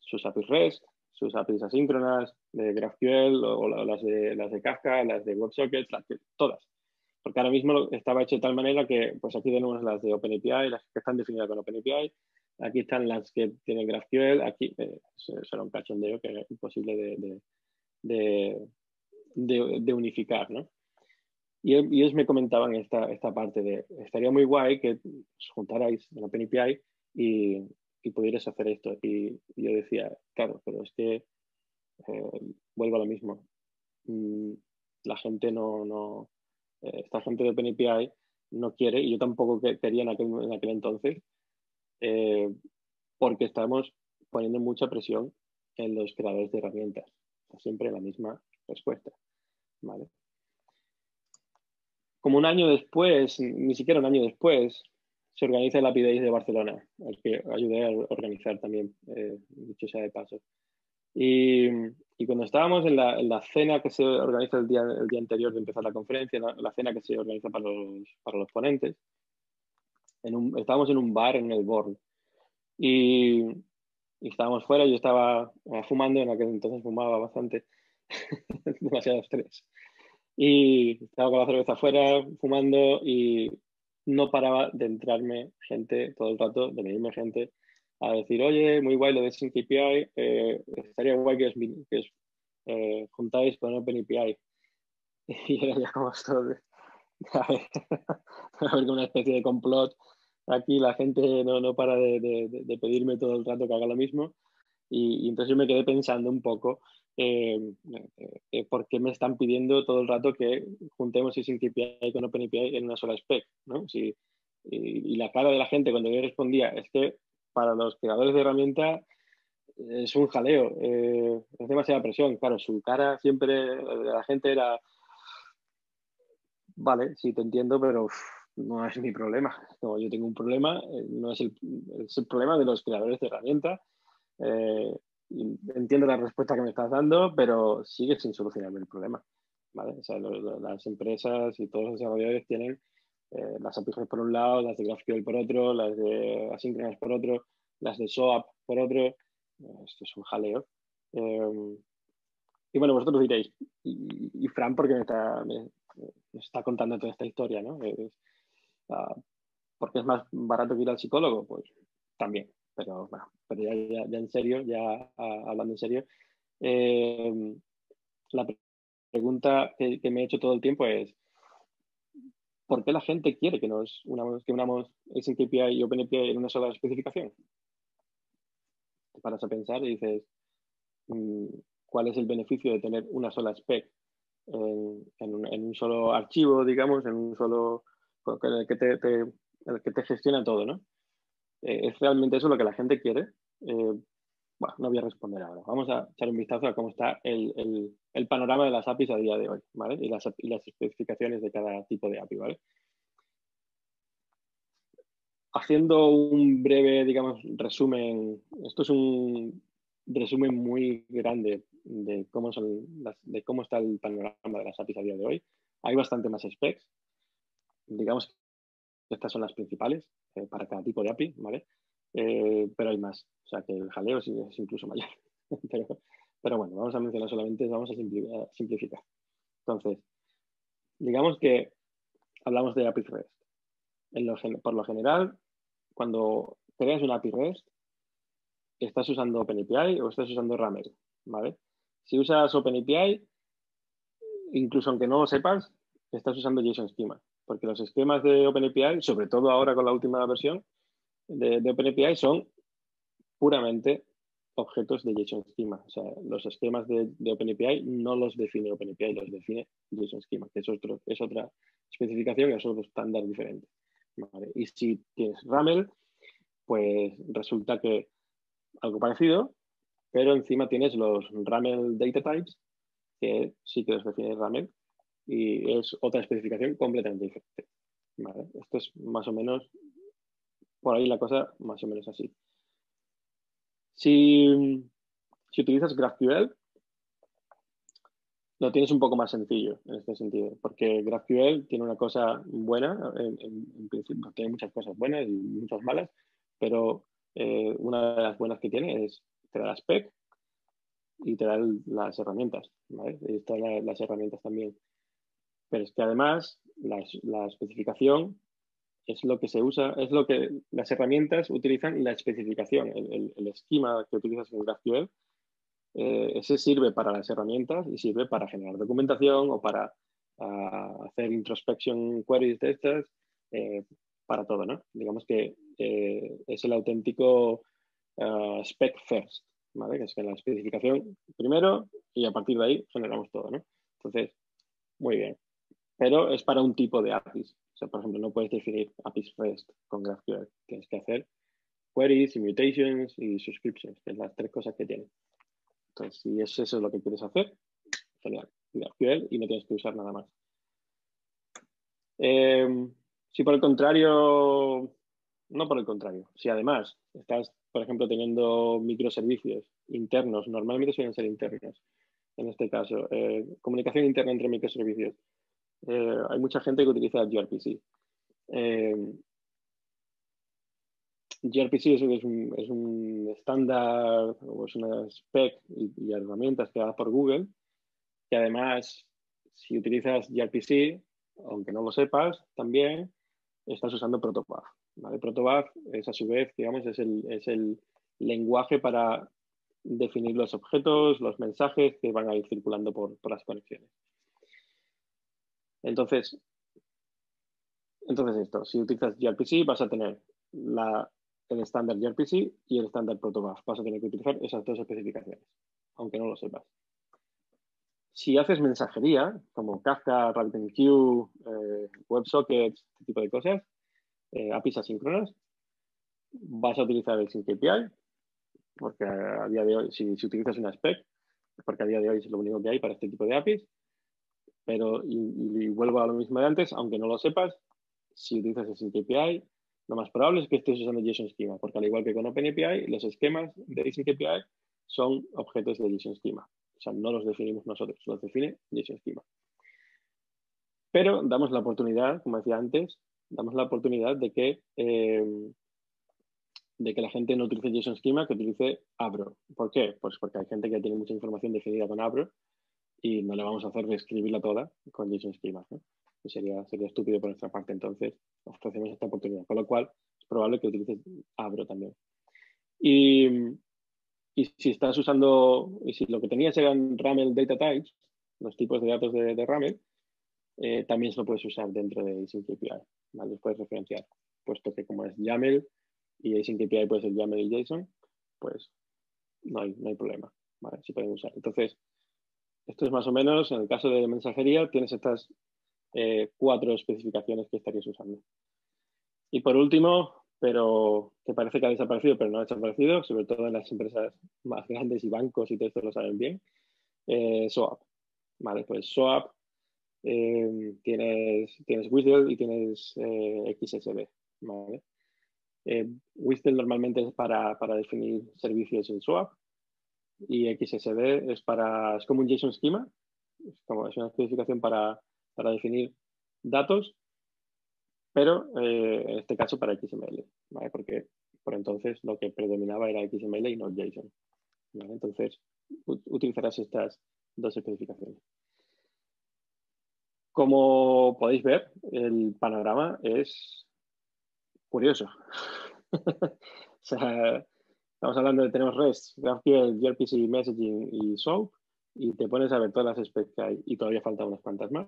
sus APIs REST, sus APIs asíncronas de GraphQL o, las, de, las de Kafka, las de WebSockets, todas. Porque ahora mismo estaba hecho de tal manera que, pues aquí tenemos las de OpenAPI, las que están definidas con OpenAPI, aquí están las que tienen GraphQL, aquí eh, será un cachondeo que es imposible de, de unificar, ¿no? Y, ellos me comentaban esta, esta parte de, estaría muy guay que os juntarais en OpenAPI y, y pudieras hacer esto. Y, yo decía, claro, pero es que eh, vuelvo a lo mismo. Mm, la gente no, no eh, esta gente de OpenAPI no quiere, y yo tampoco quería en aquel, en aquel entonces, eh, porque estamos poniendo mucha presión en los creadores de herramientas. siempre la misma respuesta. ¿vale? Como un año después, ni siquiera un año después, se organiza el Happy de Barcelona, al que ayudé a organizar también, eh, dicho sea de paso. Y, y cuando estábamos en la, en la, cena que se organiza el día, anterior de empezar la conferencia, la, cena que se organiza para los, ponentes, en estábamos en un bar en el Born y, estábamos fuera, yo estaba eh, fumando, en aquel entonces fumaba bastante, [laughs] demasiado estrés. Y estaba con la cerveza afuera, fumando y no paraba de entrarme gente todo el rato, de venirme gente a decir, oye, muy guay lo de SyncAPI, eh, estaría guay que os, que eh, juntáis con OpenAPI. [laughs] Y era ya como esto de, [laughs] a ver, [laughs] a ver, una especie de complot. Aquí la gente no, no para de, de, pedirme todo el rato que haga lo mismo. Y, entonces yo me quedé pensando un poco eh, eh, por qué me están pidiendo todo el rato que juntemos SyncAPI con OpenAPI en una sola spec. ¿no? Y, la cara de la gente cuando yo respondía es que para los creadores de herramientas es un jaleo, eh, es demasiada presión. Claro, su cara siempre de la gente era, vale, sí te entiendo, pero no es mi problema. Como yo tengo un problema, eh, no es el, problema de los creadores de herramientas. Eh, entiendo la respuesta que me estás dando, pero sigue sin solucionarme el problema. ¿vale? O sea, las empresas y todos los desarrolladores tienen eh, las APIs por un lado, las de GraphQL por otro, las de asíncronas por otro, las de SOAP por otro. Esto es un jaleo. Eh, y bueno, vosotros diréis, y, Fran, porque me está, me, está, contando toda esta historia, ¿no? Uh, porque es más barato que ir al psicólogo, pues también. Pero bueno, pero ya, en serio, ya uh, hablando en serio, eh, la pregunta que, me he hecho todo el tiempo es, ¿por qué la gente quiere que nos unamos, que unamos SNKPI y OpenAPI en una sola especificación? Te paras a pensar y dices, mm, ¿cuál es el beneficio de tener una sola spec en, un, solo archivo, digamos, en un solo que te, el que te gestiona todo, ¿no? Eh, ¿Es realmente eso lo que la gente quiere? Eh, bueno, no voy a responder ahora. Vamos a echar un vistazo a cómo está el, el, panorama de las APIs a día de hoy, ¿vale? Y las, especificaciones de cada tipo de API, ¿vale? Haciendo un breve, digamos, resumen, esto es un resumen muy grande de cómo, son de cómo está el panorama de las APIs a día de hoy. Hay bastante más specs. Digamos que estas son las principales eh, para cada tipo de API, ¿vale? Eh, pero hay más. O sea que el jaleo es, incluso mayor. [laughs] pero, bueno, vamos a mencionar solamente, vamos a simplificar. Entonces, digamos que hablamos de API REST. por lo general, cuando creas una API REST, estás usando OpenAPI o estás usando Ramel, ¿vale? Si usas OpenAPI, incluso aunque no lo sepas, estás usando JSON Schema, porque los esquemas de OpenAPI, sobre todo ahora con la última versión, de, OpenAPI son puramente objetos de JSON Schema. O sea, los esquemas de, OpenAPI no los define OpenAPI, los define JSON Schema, que es, otro, es otra especificación y es otro estándar diferente. Y si tienes Ramel, pues resulta que algo parecido, pero encima tienes los Ramel Data Types, que sí que los define Ramel, y es otra especificación completamente diferente. Esto es más o menos por ahí la cosa más o menos así. Si, utilizas GraphQL, lo tienes un poco más sencillo en este sentido, porque GraphQL tiene una cosa buena, en, principio tiene muchas cosas buenas y muchas malas, pero eh, una de las buenas que tiene es te da la spec y te da las herramientas, ¿vale? Da las herramientas también. Pero es que además la especificación es lo que se usa, es lo que las herramientas utilizan la especificación, el, esquema que utilizas en GraphQL, eh, ese sirve para las herramientas y sirve para generar documentación o para ah, hacer introspection queries de estas, eh, para todo, ¿no? Digamos que eh, es el auténtico ah, spec first, ¿vale? Que es que la especificación primero y a partir de ahí generamos todo, ¿no? Entonces, muy bien. Pero es para un tipo de APIs. O sea, por ejemplo, no puedes definir APIs REST con GraphQL. Tienes que hacer queries, mutations y subscriptions, que es las tres cosas que tiene. Entonces, si eso es lo que quieres hacer, genial. GraphQL y no tienes que usar nada más. Eh, si por el contrario, no por el contrario, si además estás, por ejemplo, teniendo microservicios internos, normalmente suelen ser internos, en este caso, eh, comunicación interna entre microservicios, eh, hay mucha gente que utiliza gRPC. Eh, gRPC es, un, es un estándar o es una spec y, y herramientas creadas por Google que además, si utilizas gRPC, aunque no lo sepas, también estás usando protobuf. ¿vale? Protobuf es a su vez, digamos, es el, es el lenguaje para definir los objetos, los mensajes que van a ir circulando por las conexiones. Entonces, entonces esto, si utilizas gRPC vas a tener el estándar gRPC y el estándar protobuf. Vas a tener que utilizar esas dos especificaciones, aunque no lo sepas. Si haces mensajería, como Kafka, RabbitMQ, eh, WebSockets, este tipo de cosas, eh, APIs asíncronas, vas a utilizar el Sync API, porque a día de hoy, si, utilizas una spec, porque a día de hoy es lo único que hay para este tipo de APIs, pero, y, vuelvo a lo mismo de antes, aunque no lo sepas, si utilizas API, lo más probable es que estés usando JSON Schema, porque al igual que con OpenAPI, los esquemas de API son objetos de JSON Schema. O sea, no los definimos nosotros, los define JSON Schema. Pero damos la oportunidad, como decía antes, damos la oportunidad de que, eh, de que la gente no utilice JSON Schema, que utilice Abro. ¿Por qué? Pues porque hay gente que tiene mucha información definida con Abro y no le vamos a hacer reescribirla toda con JSON Schema. Sería, sería estúpido por nuestra parte. Entonces, ofrecemos esta oportunidad. Con lo cual, es probable que utilices Abro también. Y, y si estás usando, y si lo que tenías eran RAML data types, los tipos de datos de, de RAML, eh, también se lo puedes usar dentro de Async API. ¿vale? Los puedes referenciar, puesto que como es YAML y Async API puede ser YAML y JSON, pues no hay, no hay problema. ¿vale? Se pueden usar. Entonces, esto es más o menos, en el caso de mensajería, tienes estas eh, cuatro especificaciones que estarías usando. Y por último, pero que parece que ha desaparecido, pero no ha desaparecido, sobre todo en las empresas más grandes y bancos y todo esto lo saben bien, eh, SOAP. Vale, pues SOAP eh, tienes, tienes WSDL y tienes eh, XSB. ¿vale? Normalmente es para, para, definir servicios en SOAP y XSB es para es como un JSON schema, es, como, es una especificación para, para definir datos pero eh, en este caso para XML, ¿vale? porque por entonces lo que predominaba era XML y no JSON. Entonces utilizarás estas dos especificaciones. Como podéis ver, el panorama es curioso. [laughs] estamos hablando de tenemos REST, GraphQL, gRPC, Messaging y SOAP, y te pones a ver todas las specs que hay y todavía faltan unas cuantas más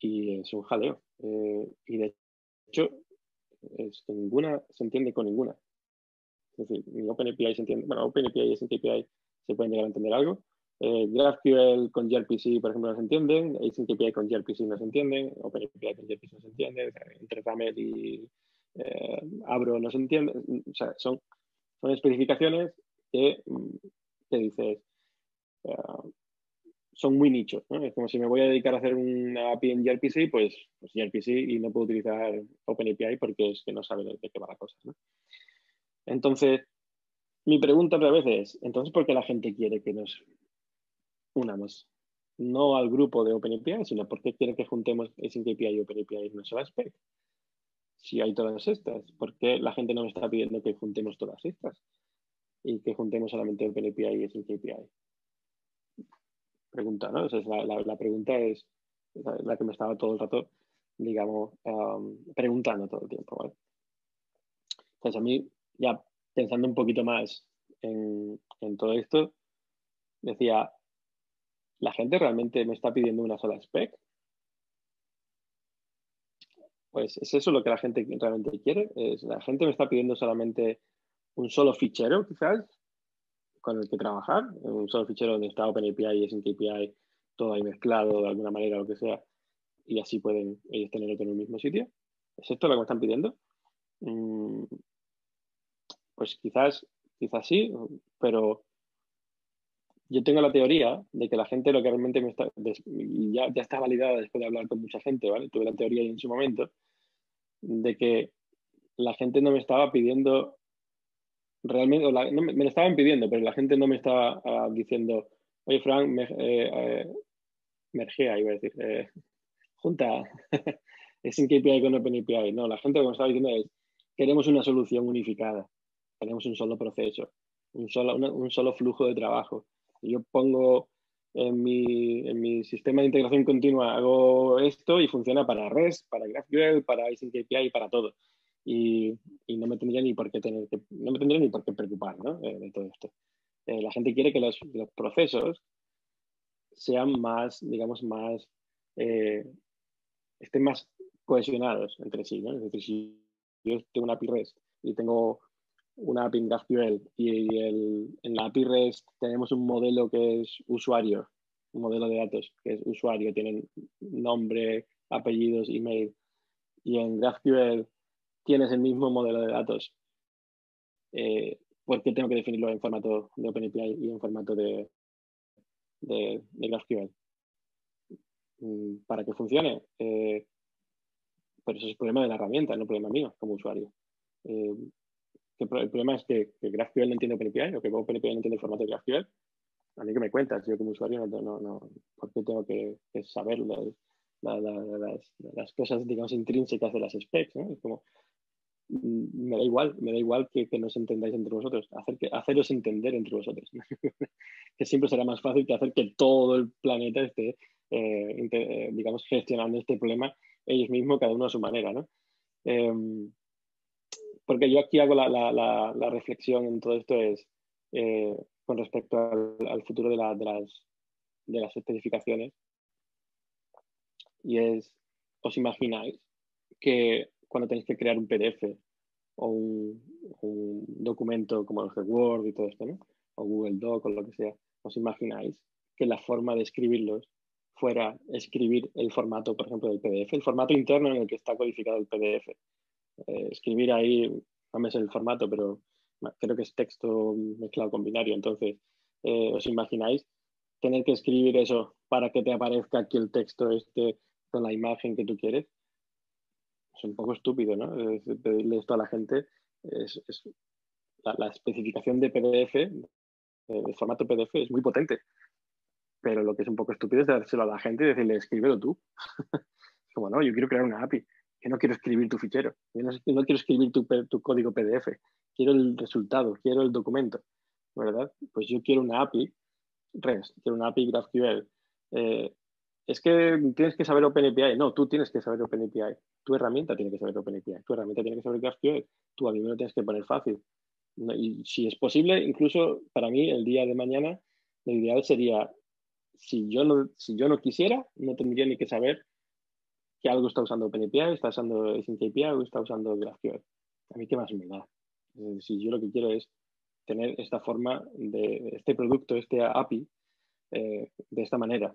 y es un jaleo. Eh, y de hecho, ninguna se entiende con ninguna. Es decir, ni OpenAPI se entiende, bueno, OpenAPI y SNTPI se pueden llegar a entender algo. Eh, GraphQL con gRPC, por ejemplo, no se entienden. API con gRPC no se entienden. OpenAPI con gRPC no se entiende. Entre RAML y eh, Abro no se entiende. O sea, son, son especificaciones que, mm, que dices, son muy nichos. Es como si me voy a dedicar a hacer una API en gRPC, pues, pues gRPC y no puedo utilizar OpenAPI porque es que no sabe de qué va la cosa. Entonces, mi pregunta otra vez es, entonces, ¿por qué la gente quiere que nos unamos? No al grupo de OpenAPI, sino ¿por qué quiere que juntemos SNAPI y OpenAPI en una sola spec? Si hay todas estas, ¿por qué la gente no me está pidiendo que juntemos todas estas? Y que juntemos solamente OpenAPI y SNAPI pregunta, ¿no? la, pregunta es la, que me estaba todo el rato, digamos, preguntando todo el tiempo, ¿vale? Pues a mí, ya pensando un poquito más en, todo esto, decía, ¿la gente realmente me está pidiendo una sola spec? Pues es eso lo que la gente realmente quiere. Es, la gente me está pidiendo solamente un solo fichero, quizás, con el que trabajar, un solo fichero donde está OpenAPI y SNAPI, todo ahí mezclado de alguna manera, lo que sea, y así pueden ellos tenerlo en el mismo sitio. ¿Es esto lo que me están pidiendo? Mm, pues quizás, quizás sí, pero yo tengo la teoría de que la gente lo que realmente me está, ya, ya está validada después de hablar con mucha gente, ¿vale? Tuve la teoría en su momento, de que la gente no me estaba pidiendo realmente, me, lo estaban pidiendo, pero la gente no me estaba ah, diciendo, oye, Frank, me, eh, eh, mergea, iba a decir, eh, [laughs] junta, [laughs] es en KPI con OpenAPI. No, la gente lo que me estaba diciendo es, queremos una solución unificada, queremos un solo proceso, un solo, un solo flujo de trabajo. Yo pongo en mi, en mi, sistema de integración continua, hago esto y funciona para REST, para GraphQL, para API, para todo. Y, y, no me tendría ni por qué tener no me tendría ni por qué preocupar ¿no? Eh, de todo esto. Eh, la gente quiere que los, los, procesos sean más, digamos, más, eh, estén más cohesionados entre sí. ¿no? Es decir, si yo tengo una API REST y tengo una API en GraphQL y el, en la API REST tenemos un modelo que es usuario, un modelo de datos que es usuario, tienen nombre, apellidos, email, y en GraphQL tienes el mismo modelo de datos, eh, ¿por qué tengo que definirlo en formato de OpenAPI y en formato de, de, GraphQL? Mm, para que funcione. Eh, pero eso es problema de la herramienta, no problema mío como usuario. Eh, el problema es que, GraphQL no entiende OpenAPI o que OpenAPI no entiende el formato de GraphQL. A mí que me cuentas, yo como usuario no, no, no ¿por qué tengo que, saber las, cosas, digamos, intrínsecas de las specs? ¿no? Es como, mm, me da igual, me da igual que, que nos entendáis entre vosotros, hacer que, haceros entender entre vosotros, [laughs] que siempre será más fácil que hacer que todo el planeta esté, eh, eh, digamos, gestionando este problema ellos mismos, cada uno a su manera, ¿no? Em, porque yo aquí hago la, reflexión en todo esto es eh, con respecto al, futuro de, las, especificaciones. Y es, ¿os imagináis que cuando tenéis que crear un PDF o un, documento como los de Word y todo esto, o Google Doc o lo que sea, ¿os imagináis que la forma de escribirlos fuera escribir el formato, por ejemplo, del PDF, el formato interno en el que está codificado el PDF? Eh, escribir ahí, no me sé el formato, pero creo que es texto mezclado con binario. Entonces, eh, ¿os imagináis tener que escribir eso para que te aparezca aquí el texto este con la imagen que tú quieres? Es un poco estúpido, ¿no? pedirle esto a la gente. Es, la, especificación de PDF, de formato PDF, es muy potente. Pero lo que es un poco estúpido es dárselo a la gente y decirle, escríbelo tú. [laughs] Como no, yo quiero crear una API que no quiero escribir tu fichero, yo no, quiero escribir tu, código PDF, quiero el resultado, quiero el documento, ¿verdad? Pues yo quiero una API REST, quiero una API GraphQL. Eh, es que tienes que saber OpenAPI. No, tú tienes que saber OpenAPI. Tu herramienta tiene que saber OpenAPI. Tu herramienta tiene que saber GraphQL. Tú a mí me lo tienes que poner fácil. Y si es posible, incluso para mí, el día de mañana, lo ideal sería, si yo si yo no quisiera, no tendría ni que saber que algo está usando OpenAPI, está usando Async API o está usando GraphQL. A mí qué más me da. Si yo lo que quiero es tener esta forma de este producto, este API, eh, de esta manera.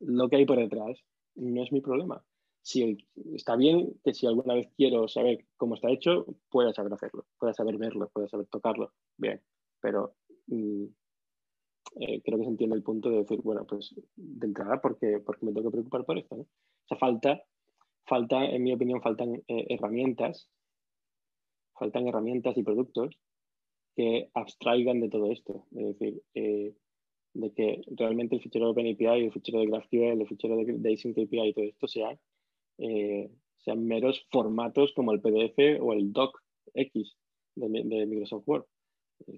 Lo que hay por detrás no es mi problema. Si está bien que si alguna vez quiero saber cómo está hecho, pueda saber hacerlo, pueda saber verlo, pueda saber tocarlo, bien. Pero mm, eh, creo que se entiende el punto de decir, bueno, pues de entrada, porque, porque me tengo que preocupar por esto? ¿no? O sea, falta, falta, en mi opinión, faltan eh, herramientas, faltan herramientas y productos que abstraigan de todo esto. Es decir, eh, de que realmente el fichero de OpenAPI, el fichero de GraphQL, el fichero de, de Async API y todo esto sean, sean meros formatos como el PDF o el Doc X de, de Microsoft Word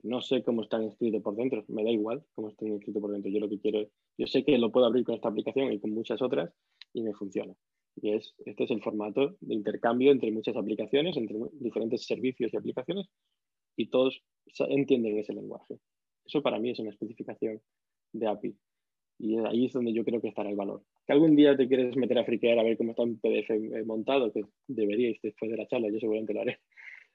no sé cómo están escritos por dentro, me da igual cómo están escritos por dentro. Yo lo que quiero yo sé que lo puedo abrir con esta aplicación y con muchas otras y me funciona. Y es, este es el formato de intercambio entre muchas aplicaciones, entre diferentes servicios y aplicaciones, y todos entienden ese lenguaje. Eso para mí es una especificación de API. Y ahí es donde yo creo que estará el valor. Que algún día te quieres meter a friquear a ver cómo está un PDF montado, que deberíais después de la charla, yo seguramente lo haré.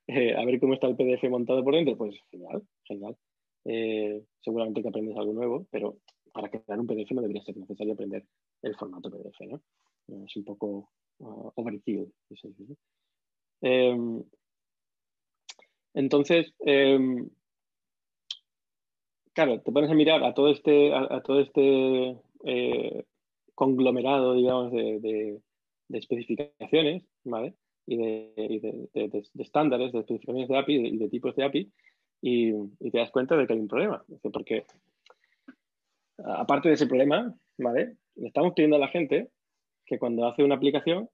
Eh, a ver cómo está el PDF montado por dentro, pues genial, genial. Eh, seguramente que aprendes algo nuevo, pero para crear un PDF no debería ser necesario aprender el formato PDF, ¿no? Es un poco uh, overkill. Em, entonces, em, claro, te pones a mirar a todo este, a, todo este eh, conglomerado, digamos, de, especificaciones, ¿vale? Y, de, estándares, de especificaciones de API y de, tipos de API, y, y, te das cuenta de que hay un problema. Porque aparte de ese problema, ¿vale? Le estamos pidiendo a la gente que cuando hace una aplicación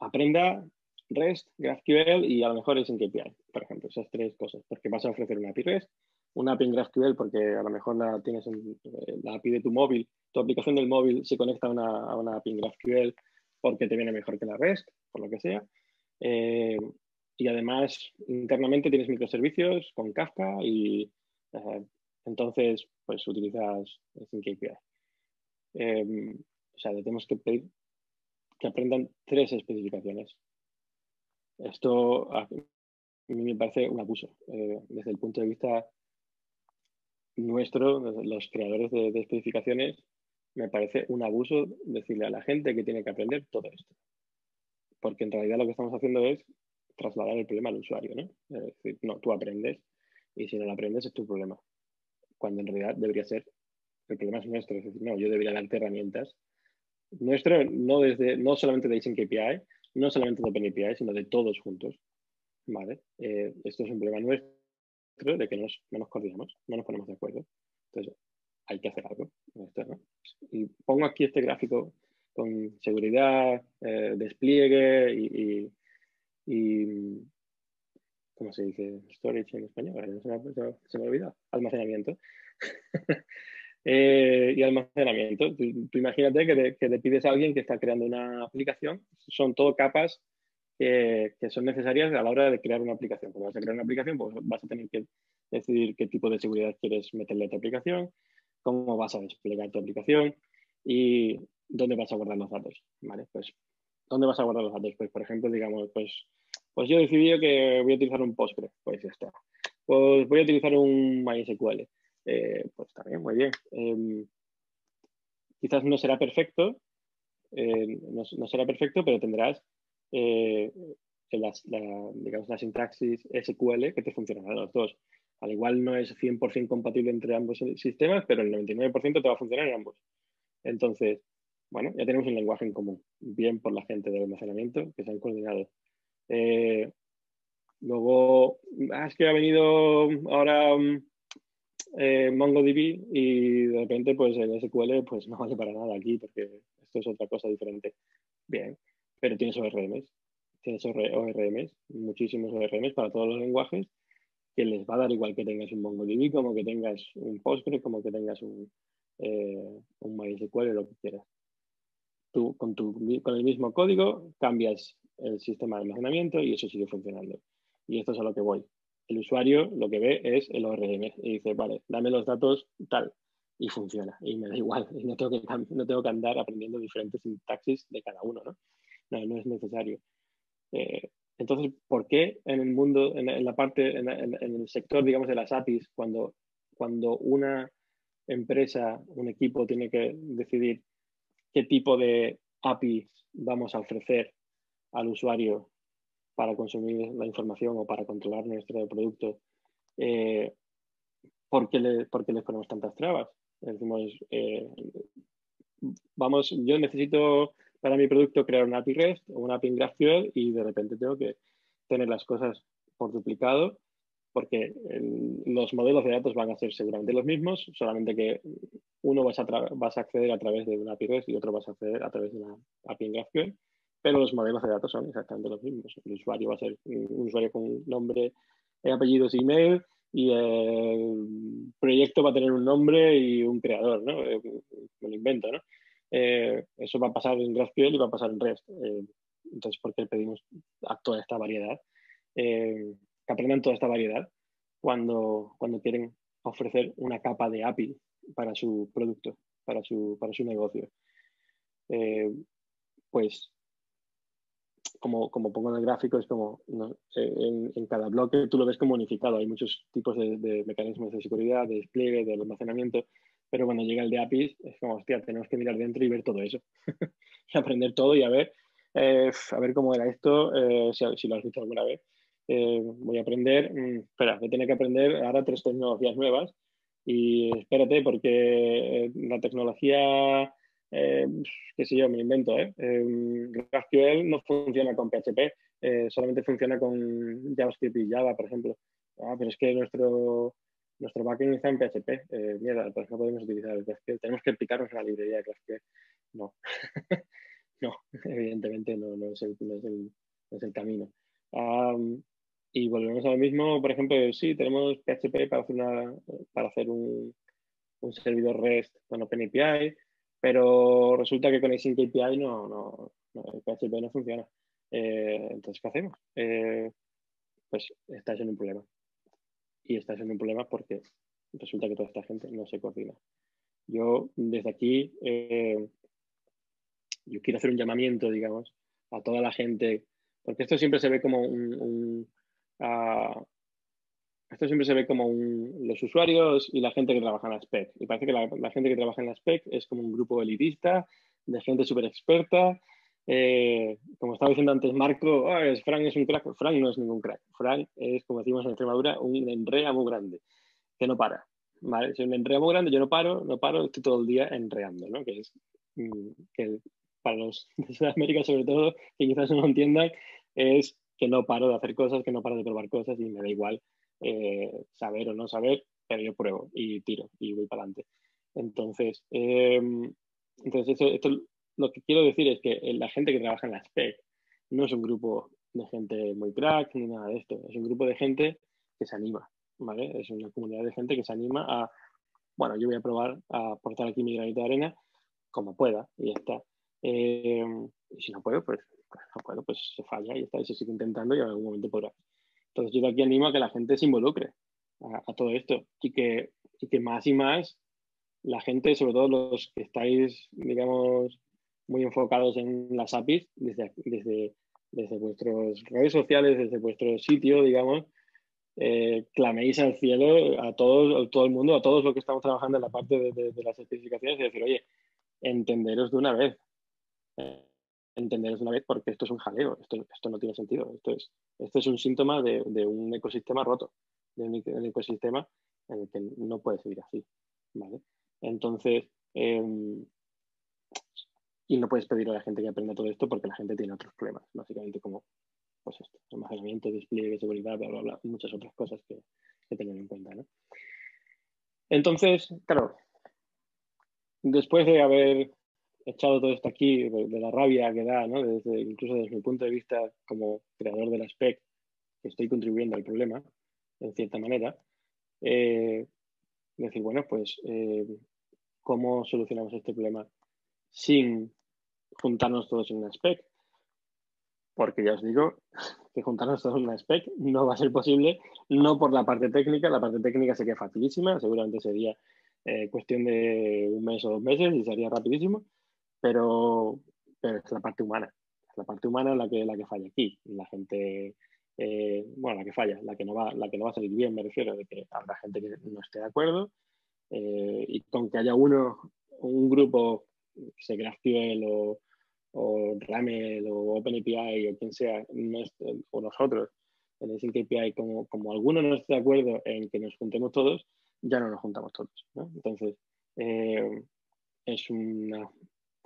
aprenda REST, GraphQL y a lo mejor es en KPI, por ejemplo, esas tres cosas, porque vas a ofrecer una API REST, una API en GraphQL porque a lo mejor la tienes en eh, la API de tu móvil, tu aplicación del móvil se conecta a una, a una API en GraphQL porque te viene mejor que la REST, por lo que sea. Eh, y además, internamente tienes microservicios con Kafka y eh, entonces, pues utilizas sin KPI. o sea, le tenemos que pedir que aprendan tres especificaciones. Esto a mí me parece un abuso desde el punto de vista nuestro, los creadores de, especificaciones, me parece un abuso decirle a la gente que tiene que aprender todo esto. Porque en realidad lo que estamos haciendo es trasladar el problema al usuario, ¿no? Es decir, no, tú aprendes y si no lo aprendes es tu problema. Cuando en realidad debería ser, el problema es nuestro, es decir, no, yo debería darte herramientas. Nuestro, no, desde, no solamente de Async KPI, no solamente de OpenAPI, sino de todos juntos. ¿Vale? Eh, esto es un problema nuestro de que no nos coordinamos, no nos ponemos de acuerdo. Entonces, hay que hacer algo. Y pongo aquí este gráfico con seguridad, eh, despliegue y, y, ¿cómo se dice? Storage en español, se me, se me ha olvidado. Almacenamiento. [laughs] eh, y almacenamiento. Tú, imagínate que, te, que, le pides a alguien que está creando una aplicación, son todo capas que, son necesarias a la hora de crear una aplicación. Cuando vas a crear una aplicación, pues vas a tener que decidir qué tipo de seguridad quieres meterle a tu aplicación, cómo vas a desplegar tu aplicación y dónde vas a guardar los datos. ¿vale? Pues, ¿dónde vas a guardar los datos? Pues, por ejemplo, digamos, pues, pues yo he decidido que voy a utilizar un Postgre, pues ya está. Pues voy a utilizar un MySQL. Eh, pues también, muy bien. Em, quizás no será perfecto, eh, no, será perfecto, pero tendrás eh, la, digamos, la sintaxis SQL que te funcionará los dos. Al igual no es 100% compatible entre ambos sistemas, pero el 99% te va a funcionar en ambos. Entonces, bueno, ya tenemos un lenguaje en común. Bien por la gente del almacenamiento que se han coordinado. Eh, luego, ah, es que ha venido ahora mm, eh, MongoDB y de repente pues el SQL pues [laughs] no vale para nada aquí porque esto es otra cosa diferente. Bien, pero tienes ORMs, tienes ORMs, muchísimos ORMs para todos los lenguajes, que les va a dar igual que tengas un MongoDB, como que tengas un Postgre, como que tengas un, eh, un MySQL, lo que quieras. Con, tu, con el mismo código cambias el sistema de almacenamiento y eso sigue funcionando. Y esto es a lo que voy. El usuario lo que ve es el ORM y dice, vale, dame los datos tal, y funciona. Y me da igual, [laughs] y no tengo que, no tengo que andar aprendiendo diferentes sintaxis de cada uno, ¿no? no, es necesario. Eh, entonces, ¿por qué en el mundo, en, la parte, en, el sector, digamos, de las APIs, cuando, cuando una empresa, un equipo tiene que decidir qué tipo de APIs vamos a ofrecer al usuario para consumir la información o para controlar nuestro producto, eh, ¿por, qué le, les ponemos tantas trabas? Decimos, eh, vamos, yo necesito para mi producto crear una API REST o una API GraphQL y de repente tengo que tener las cosas por duplicado porque los modelos de datos van a ser seguramente los mismos, solamente que uno vas a, acceder a través de una API REST y otro vas a acceder a través de una API en GraphQL, pero los modelos de datos son exactamente los mismos. El usuario va a ser un usuario con nombre, apellidos y email y el proyecto va a tener un nombre y un creador, ¿no? Eh, me lo invento, ¿no? Eh, eso va a pasar en GraphQL y va a pasar en REST. Eh, entonces, ¿por qué pedimos a toda esta variedad? Eh, que aprendan toda esta variedad cuando, cuando quieren ofrecer una capa de API para su producto, para su, para su negocio. pues, como, como, pongo en el gráfico, es como en, en, cada bloque tú lo ves como unificado. Hay muchos tipos de, mecanismos de seguridad, de despliegue, de almacenamiento pero cuando llega el de APIs, es como, hostia, tenemos que mirar dentro y ver todo eso. [laughs] y aprender todo y a ver, eh, a ver cómo era esto, eh, si, lo has visto alguna vez. Eh, voy a aprender, mm, espera, voy a tener que aprender ahora tres tecnologías nuevas y espérate porque la tecnología, qué sé yo, me invento, ¿eh? GraphQL no funciona con PHP, solamente funciona con JavaScript y Java, por ejemplo. Ah, pero es que nuestro, nuestro backend está en PHP. Eh, mierda, pues no podemos utilizar el GraphQL. Tenemos que explicarnos la librería de GraphQL. No. [laughs] no, evidentemente no, no, es el, es el camino. Y volvemos a lo mismo, por ejemplo, sí, tenemos PHP para hacer, una, para hacer un, un servidor REST con OpenAPI, pero resulta que con Async API no, no, el PHP no funciona. Eh, entonces, ¿qué hacemos? Eh, pues estáis en un problema. Y estáis en un problema porque resulta que toda esta gente no se coordina. Yo desde aquí, eh, yo quiero hacer un llamamiento, digamos, a toda la gente, porque esto siempre se ve como un, ah, esto siempre se ve como los usuarios y la gente que trabaja en la spec. Y parece que la, gente que trabaja en la spec es como un grupo elitista, de gente súper experta. Eh, como estaba diciendo antes Marco, oh, Frank es un crack. Frank no es ningún crack. Frank es, como decimos en Extremadura, un enrea muy grande, que no para. ¿vale? Es un enrea muy grande, yo no paro, no paro, estoy todo el día enreando, ¿no? Que es mm, que para los [laughs] de Sudamérica sobre todo, que quizás no lo entiendan, es que no paro de hacer cosas, que no paro de probar cosas y me da igual eh, saber o no saber, pero yo pruebo y tiro y voy para adelante. Entonces, em, entonces esto, lo que quiero decir es que la gente que trabaja en la SPEC no es un grupo de gente muy crack ni nada de esto, es un grupo de gente que se anima, ¿vale? Es una comunidad de gente que se anima a, bueno, yo voy a probar a aportar aquí mi granito de arena como pueda y ya está. Em, y si no puedo, pues, no puedo, pues se falla y está, y se sigue intentando y en algún momento podrá. Entonces yo de aquí animo a que la gente se involucre a, todo esto y que, que más y más la gente, sobre todo los que estáis, digamos, muy enfocados en las APIs, desde, desde, desde vuestras redes sociales, desde vuestro sitio, digamos, eh, claméis al cielo a todo, a todo el mundo, a todos los que estamos trabajando en la parte de, de las especificaciones y decir, oye, entenderos de una vez entenderos una vez porque esto es un jaleo, esto, esto no tiene sentido. Esto es, esto es un síntoma de, de un ecosistema roto, de un, ecosistema en el que no puede seguir así. ¿vale? Entonces, em, y no puedes pedir a la gente que aprenda todo esto porque la gente tiene otros problemas, básicamente como pues esto, almacenamiento, despliegue, seguridad, bla, bla, bla, muchas otras cosas que, que tener en cuenta. ¿no? Entonces, claro, después de haber echado todo esto aquí, de, la rabia que da, ¿no? desde, incluso desde mi punto de vista como creador de la SPEC, que estoy contribuyendo al problema, en cierta manera, eh, decir, bueno, pues, eh, ¿cómo solucionamos este problema sin juntarnos todos en una SPEC? Porque ya os digo [laughs] que juntarnos todos en una SPEC no va a ser posible, no por la parte técnica, la parte técnica sería facilísima, seguramente sería eh, cuestión de un mes o dos meses y sería rapidísimo, pero, pero es la parte humana. Es la parte humana la que, la que falla aquí. La gente, eh, bueno, la que falla, la que, no va, la que no va a salir bien, me refiero, de que habrá gente que no esté de acuerdo eh, y con que haya uno, un grupo, se GraphQL o, o Ramel o OpenAPI o quien sea, o nosotros, en el API, como, como alguno no esté de acuerdo en que nos juntemos todos, ya no nos juntamos todos. Entonces, eh, es una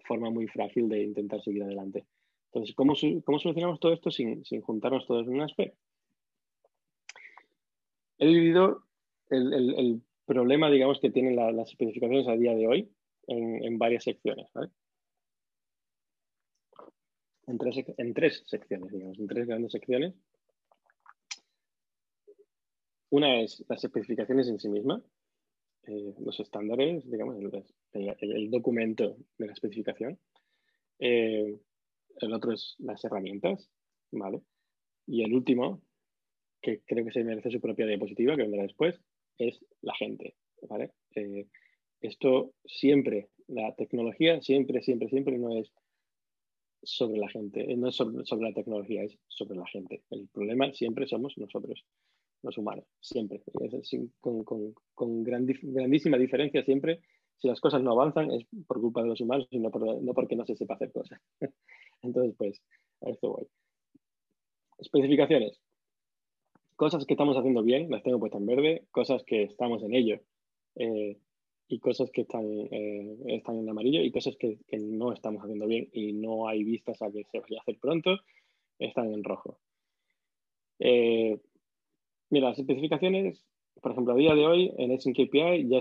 forma muy frágil de intentar seguir adelante. Entonces, ¿cómo, solucionamos todo esto sin, juntarnos todos en un aspecto? He dividido el, problema, digamos, que tienen las especificaciones a día de hoy en, varias secciones. En, tres, en tres secciones, digamos, en tres grandes secciones. Una es las especificaciones en sí mismas, eh, los estándares, digamos, el, documento de la especificación. Eh, el otro es las herramientas, ¿vale? Y el último, que creo que se merece su propia diapositiva, que vendrá después, es la gente, ¿vale? Eh, esto siempre, la tecnología siempre, siempre, siempre no es sobre la gente, no es sobre, sobre la tecnología, es sobre la gente. El problema siempre somos nosotros los humanos, siempre. con, con, con grandísima diferencia siempre. Si las cosas no avanzan es por culpa de los humanos y no, no porque no se sepa hacer cosas. [laughs] Entonces, pues, a esto voy. Especificaciones. Cosas que estamos haciendo bien, las tengo puestas en verde. Cosas que estamos en ello. Eh, y cosas que están, eh, están en amarillo y cosas que, que, no estamos haciendo bien y no hay vistas a que se vaya a hacer pronto, están en rojo. Eh, Mira, las especificaciones, por ejemplo, a día de hoy en Async API ya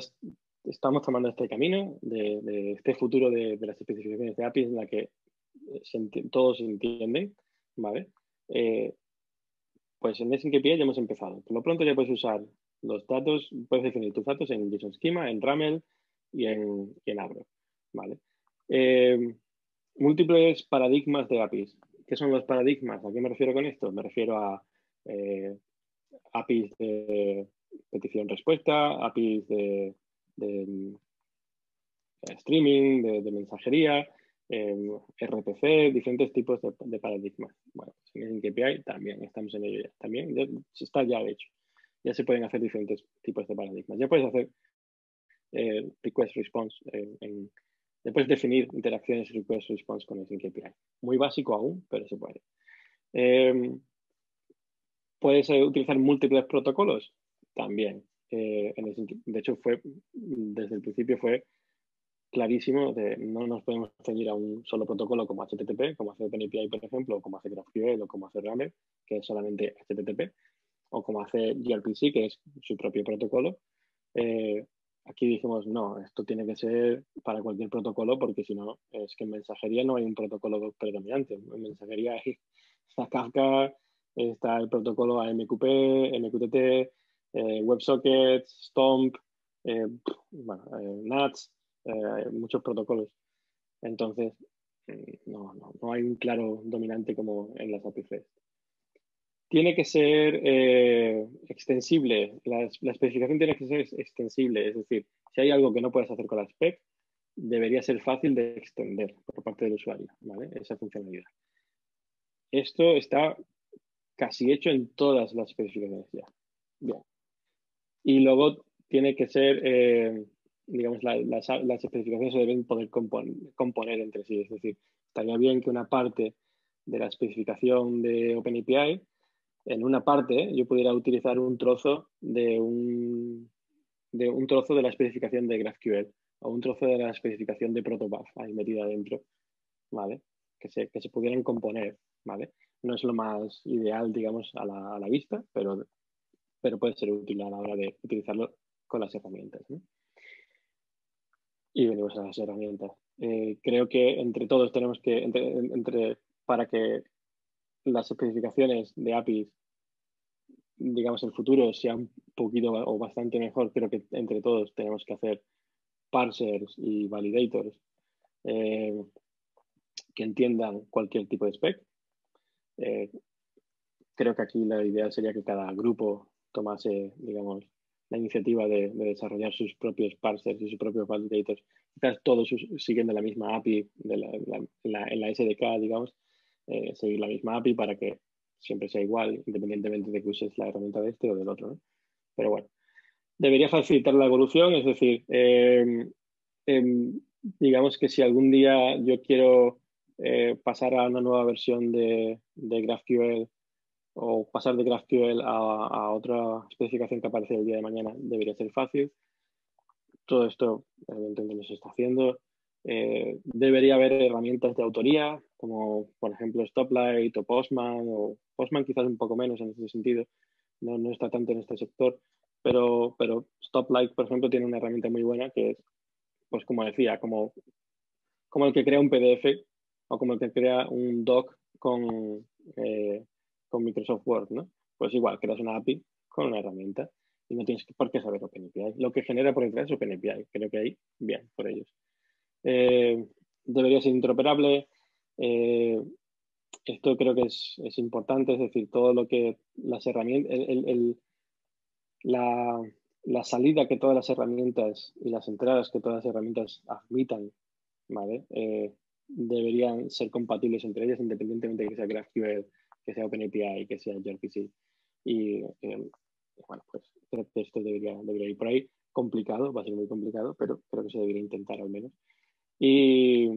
estamos tomando este camino de, este futuro de, las especificaciones de API en la que todos entienden, ¿vale? Eh, pues en SNKPI ya hemos empezado. Por lo pronto ya puedes usar los datos, puedes definir tus datos en JSON Schema, en Ramel y en, y Abro. ¿vale? Eh, múltiples paradigmas de APIs. ¿Qué son los paradigmas? ¿A qué me refiero con esto? Me refiero a eh, APIs de petición-respuesta, APIs de, streaming, de, mensajería, em, RPC, diferentes tipos de, paradigmas. Bueno, en KPI también estamos en ello ya. También ya, está ya hecho. Ya se pueden hacer diferentes tipos de paradigmas. Ya puedes hacer eh, request response eh, ya puedes definir interacciones request response con el KPI. Muy básico aún, pero se puede. Puedes eh, utilizar múltiples protocolos también. de hecho, fue desde el principio fue clarísimo de no nos podemos ceñir a un solo protocolo como HTTP, como hace OpenAPI, por ejemplo, o como hace GraphQL o como hace Ramel, que es solamente HTTP, o como hace gRPC, que es su propio protocolo. Eh, aquí dijimos, no, esto tiene que ser para cualquier protocolo porque si no, es que en mensajería no hay un protocolo predominante. En mensajería hay, está [laughs] Kafka, está el protocolo AMQP, MQTT, eh, WebSockets, Stomp, eh, NATS, eh, muchos protocolos. Entonces, mm, no, no, no, hay un claro dominante como en las API REST. Tiene que ser eh, extensible, la, la, especificación tiene que ser extensible, es decir, si hay algo que no puedes hacer con la spec, debería ser fácil de extender por parte del usuario, ¿vale? Esa funcionalidad. Esto está casi hecho en todas las especificaciones ya. Bien. Y luego tiene que ser eh, digamos, las, especificaciones se deben poder componer entre sí. Es decir, estaría bien que una parte de la especificación de OpenAPI, en una parte yo pudiera utilizar un trozo de un, de un trozo de la especificación de GraphQL o un trozo de la especificación de Protobuf ahí metida dentro, ¿vale? Que se, que se pudieran componer, ¿vale? No es lo más ideal, digamos, a la, a la vista, pero, pero puede ser útil a la hora de utilizarlo con las herramientas, y venimos a las herramientas. Eh, creo que entre todos tenemos que, entre, para que las especificaciones de APIs, digamos, el futuro sea un poquito o bastante mejor, creo que entre todos tenemos que hacer parsers y validators eh, que entiendan cualquier tipo de spec. Eh, creo que aquí la idea sería que cada grupo tomase, digamos, la iniciativa de, desarrollar sus propios parsers y sus propios validators, quizás todos siguiendo la misma API de la, en la SDK, digamos, eh, seguir la misma API para que siempre sea igual, independientemente de que uses la herramienta de este o del otro. Pero bueno, debería facilitar la evolución, es decir, em, em, digamos que si algún día yo quiero eh, pasar a una nueva versión de, de GraphQL o pasar de GraphQL a, otra especificación que aparece el día de mañana debería ser fácil. Todo esto, evidentemente, no se está haciendo. Eh, debería haber herramientas de autoría, como por ejemplo Stoplight o Postman, o Postman quizás un poco menos en ese sentido, no, no está tanto en este sector, pero, pero Stoplight, por ejemplo, tiene una herramienta muy buena que es, pues como decía, como, como el que crea un PDF o como el que crea un doc con, eh, con Microsoft Word, ¿no? Pues igual, creas una API con una herramienta y no tienes por qué saber OpenAPI. Lo que genera por detrás es OpenAPI. Creo que ahí, bien, por ellos. Eh, debería ser interoperable. Eh, esto creo que es, importante, es decir, todo lo que las herramientas, la, salida que todas las herramientas y las entradas que todas las herramientas admitan, ¿vale? Deberían ser compatibles entre ellas independientemente de que sea GraphQL que sea OpenAPI, que sea gRPC. Y eh, bueno, pues creo que esto debería, debería ir por ahí. Complicado, va a ser muy complicado, pero creo que se debería intentar al menos. Y,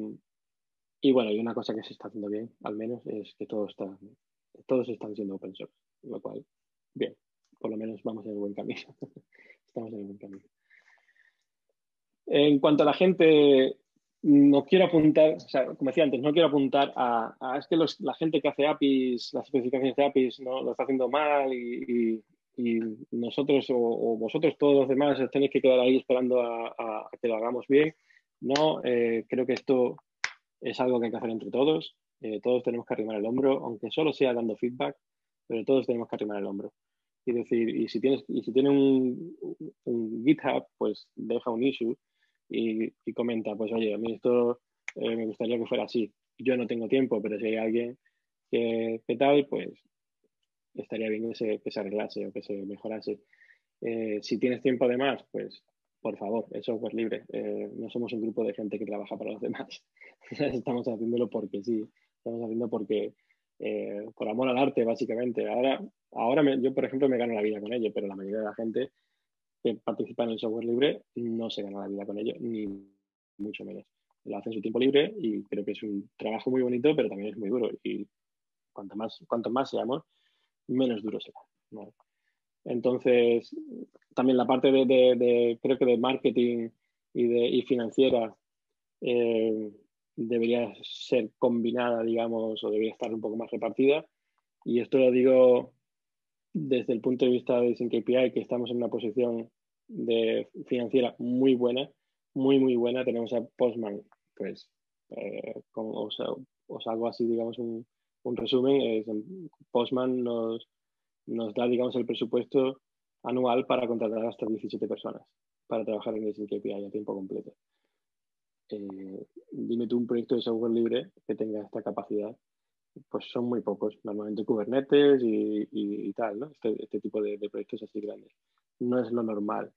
y bueno, y una cosa que se está haciendo bien, al menos, es que todo está, todos están siendo open source, lo cual, bien, por lo menos vamos en el buen camino. [laughs] Estamos en el buen camino. En cuanto a la gente, no quiero apuntar, o sea, como decía antes, no quiero apuntar a, es que la gente que hace APIs, las especificaciones de APIs, ¿no? lo está haciendo mal y, nosotros o, vosotros todos los demás tenéis que quedar ahí esperando a, que lo hagamos bien. No, eh, creo que esto es algo que hay que hacer entre todos. Eh, todos tenemos que arrimar el hombro, aunque solo sea dando feedback, pero todos tenemos que arrimar el hombro. Y decir, y si tienes, y si tiene un, GitHub, pues deja un issue y, comenta, pues oye, a mí esto eh, me gustaría que fuera así. Yo no tengo tiempo, pero si hay alguien que, tal, pues estaría bien que se, que se arreglase o que se mejorase. Eh, si tienes tiempo además, pues por favor, es software libre. Eh, no somos un grupo de gente que trabaja para los demás. [laughs] estamos haciéndolo porque sí, estamos haciendo porque eh, por amor al arte, básicamente. Ahora, ahora yo, por ejemplo, me gano la vida con ello, pero la mayoría de la gente que participa en el software libre no se gana la vida con ello, ni mucho menos. Lo hace en su tiempo libre y creo que es un trabajo muy bonito, pero también es muy duro. Y cuanto más, cuanto más seamos, menos duro será. Entonces, también la parte de, creo que de marketing y, de, y financiera eh, debería ser combinada, digamos, o debería estar un poco más repartida. Y esto lo digo desde el punto de vista de SyncAPI, que estamos en una posición de financiera muy buena, muy, muy buena. Tenemos a Postman, pues, eh, os, hago así, digamos, un, un resumen. Postman nos, nos da, digamos, el presupuesto anual para contratar hasta 17 personas para trabajar en el KPI a tiempo completo. Eh, dime tú un proyecto de software libre que tenga esta capacidad, pues son muy pocos, normalmente Kubernetes y, tal, ¿no? Este, este tipo de, proyectos así grandes. No es lo normal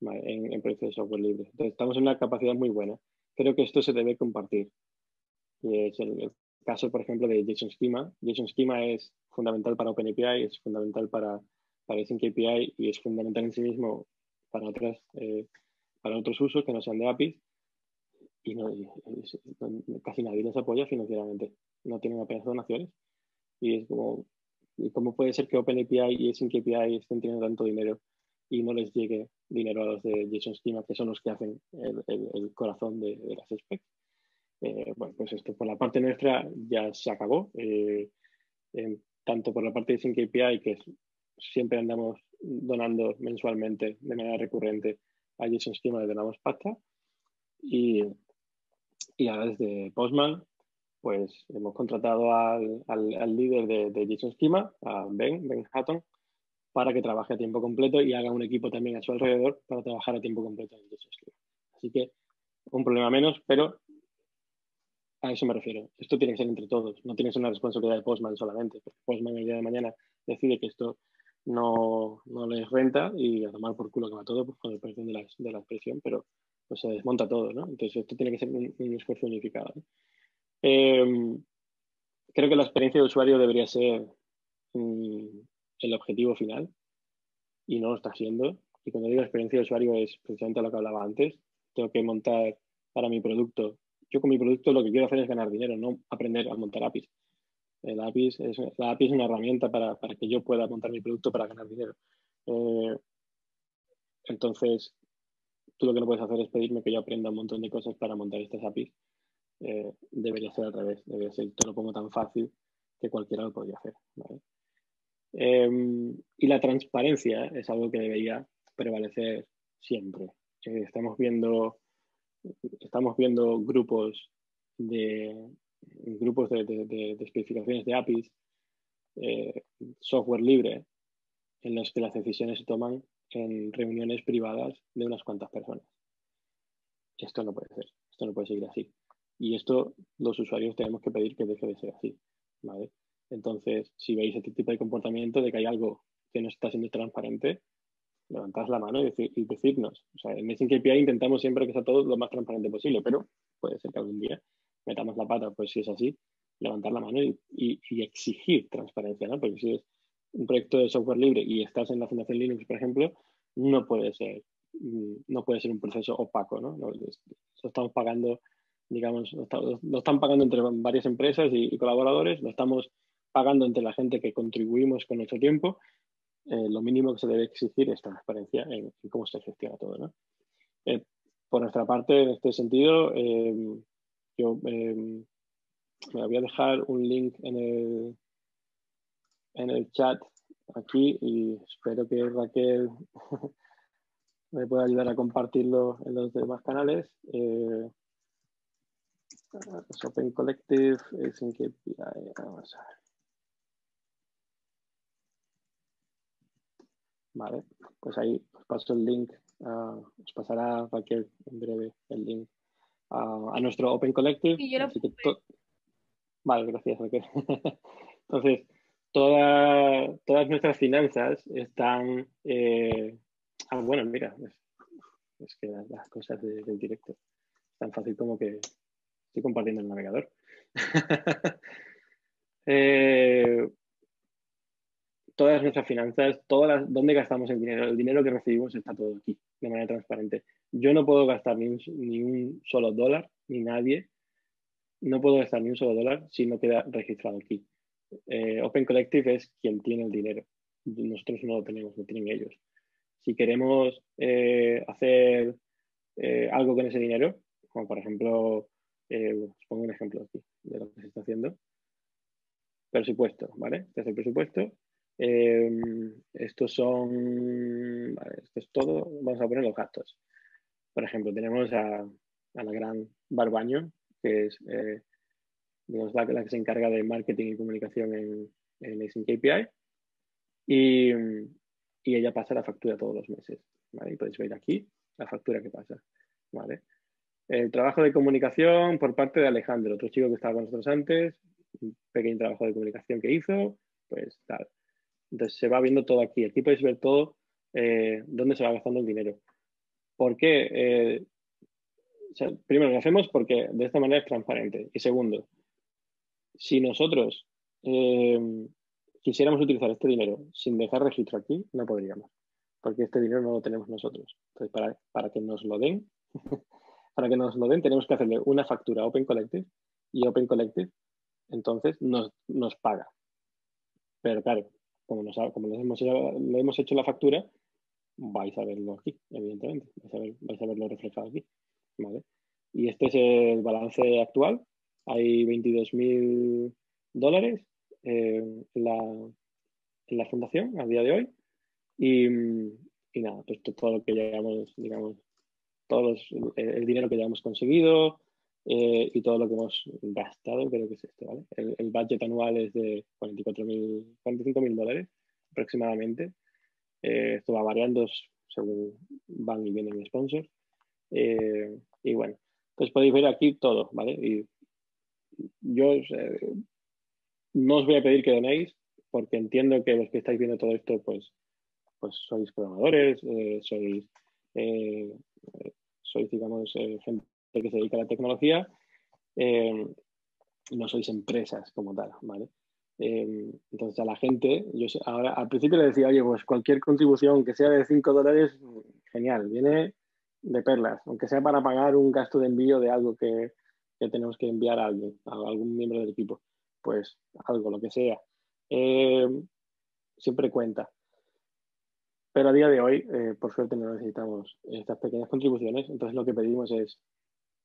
en, proyectos de software libre. Estamos en una capacidad muy buena. Creo que esto se debe compartir. Y es el, caso, por ejemplo, de JSON Schema. JSON Schema es fundamental para OpenAPI, es fundamental para, para KPI y es fundamental en sí mismo para, otras, eh, para otros usos que no sean de APIs y, no, casi nadie les apoya financieramente. No tienen apenas donaciones. Y es como, ¿cómo puede ser que OpenAPI y KPI estén teniendo tanto dinero y no les llegue dinero a los de JSON Schema, que son los que hacen el, corazón de, las specs? Eh, bueno, pues esto por la parte nuestra ya se acabó. Eh, tanto por la parte de SyncAPI, que siempre andamos donando mensualmente de manera recurrente a JSON Schema, le donamos pasta. Y, y ahora desde Postman, pues hemos contratado al, al, líder de, de, Schema, a Ben, Ben Hatton, para que trabaje a tiempo completo y haga un equipo también a su alrededor para trabajar a tiempo completo en. Así que un problema menos, pero a eso me refiero. Esto tiene que ser entre todos. No tiene que ser una responsabilidad de Postman solamente. Postman el día de mañana decide que esto no, no les renta y a tomar por culo que va todo pues, con el precio de la, de la expresión, pero pues, se desmonta todo, ¿no? Entonces esto tiene que ser un, esfuerzo unificado. Em, creo que la experiencia de usuario debería ser mm, el objetivo final y no lo está siendo. Y cuando digo experiencia de usuario es precisamente lo que hablaba antes. Tengo que montar para mi producto yo con mi producto lo que quiero hacer es ganar dinero, no aprender a montar APIs. El API es, la API es una herramienta para, que yo pueda montar mi producto para ganar dinero. Eh, entonces, tú lo que no puedes hacer es pedirme que yo aprenda un montón de cosas para montar estas APIs. Eh, debería ser al revés, debería ser, te lo pongo tan fácil que cualquiera lo podría hacer. Em, y la transparencia es algo que debería prevalecer siempre. Eh, estamos viendo grupos de especificaciones de APIs, eh, software libre, en los que las decisiones se toman en reuniones privadas de unas cuantas personas. Esto no puede ser, esto no puede seguir así. Y esto los usuarios tenemos que pedir que deje de ser así. Entonces, si veis este tipo de comportamiento de que hay algo que no está siendo transparente, levantar la mano y, decirnos. O sea, en Messing KPI intentamos siempre que sea todo lo más transparente posible, pero puede ser que algún día metamos la pata, pues si es así, levantar la mano y, exigir transparencia, ¿no? Porque si es un proyecto de software libre y estás en la Fundación Linux, por ejemplo, no puede ser, mm, no puede ser un proceso opaco, ¿no? Lo, estamos pagando, digamos, lo, están pagando entre varias empresas y, y colaboradores, lo estamos pagando entre la gente que contribuimos con nuestro tiempo eh, lo mínimo que se debe exigir es transparencia en, cómo se gestiona todo. ¿no? Eh, por nuestra parte, en este sentido, em, yo em, me voy a dejar un link en el, en el chat aquí y espero que Raquel [laughs] me pueda ayudar a compartirlo en los demás canales. Eh, Open Collective es en KPI. Vamos a ver. Vale, pues ahí os paso el link, uh, os pasará cualquier en breve el link uh, a nuestro Open Collective. Sí, yo lo to- vale, gracias. Raquel. [laughs] Entonces, toda- todas nuestras finanzas están... eh, Ah, bueno, mira, es, es que las, las cosas de- del directo es tan fácil como que estoy compartiendo el navegador. [laughs] Eh, todas nuestras finanzas, todas las, dónde gastamos el dinero, el dinero que recibimos está todo aquí, de manera transparente. Yo no puedo gastar ni un, solo dólar, ni nadie, no puedo gastar ni un solo dólar si no queda registrado aquí. Eh, Open Collective es quien tiene el dinero. Nosotros no lo tenemos, lo tienen ellos. Si queremos eh, hacer eh, algo con ese dinero, como por ejemplo, os pongo un ejemplo aquí de lo que se está haciendo. Presupuesto, ¿vale? Este es el presupuesto. Eh, estos son, esto es todo. Vamos a poner los gastos. Por ejemplo, tenemos a, la gran Barbaño, que es eh, la, que se encarga de marketing y comunicación en, en KPI. Y, ella pasa la factura todos los meses. Y podéis ver aquí la factura que pasa. El trabajo de comunicación por parte de Alejandro, otro chico que estaba con nosotros antes, un pequeño trabajo de comunicación que hizo, pues tal. Entonces se va viendo todo aquí. Aquí podéis ver todo eh, dónde se va gastando el dinero. ¿Por qué? Eh, primero, lo hacemos porque de esta manera es transparente. Y segundo, si nosotros eh, quisiéramos utilizar este dinero sin dejar registro aquí, no podríamos. Porque este dinero no lo tenemos nosotros. Entonces, para, para que nos lo den, [laughs] para que nos lo den, tenemos que hacerle una factura a Open Collective y Open Collective entonces nos, nos paga. Pero claro, como, nos, como les hemos, le hemos hecho la factura, vais a verlo aquí, evidentemente. Vais a, ver- vais a verlo reflejado aquí. ¿vale? Y este es el balance actual. Hay 22.000 dólares eh, en, la, en la fundación a día de hoy. Y, y nada, pues to- todo lo que llevamos, digamos, todos los- el, el dinero que ya hemos conseguido eh, y todo lo que hemos gastado, creo que es esto, ¿vale? El, el budget anual es de 44.000, 45.000 dólares aproximadamente. Eh, esto va variando según van y vienen sponsors. Eh, y bueno, pues podéis ver aquí todo, ¿vale? Y yo eh, no os voy a pedir que donéis, porque entiendo que los que estáis viendo todo esto, pues, pues sois programadores, sois, sois, digamos, eh, que se dedica a la tecnología, eh, no sois empresas como tal, ¿vale? Eh, entonces a la gente, yo ahora al principio le decía, oye, pues cualquier contribución que sea de 5 dólares, genial, viene de perlas, aunque sea para pagar un gasto de envío de algo que, que tenemos que enviar a alguien, a algún miembro del equipo, pues algo, lo que sea. Eh, siempre cuenta. Pero a día de hoy, por suerte, no necesitamos estas pequeñas contribuciones. Entonces, lo que pedimos es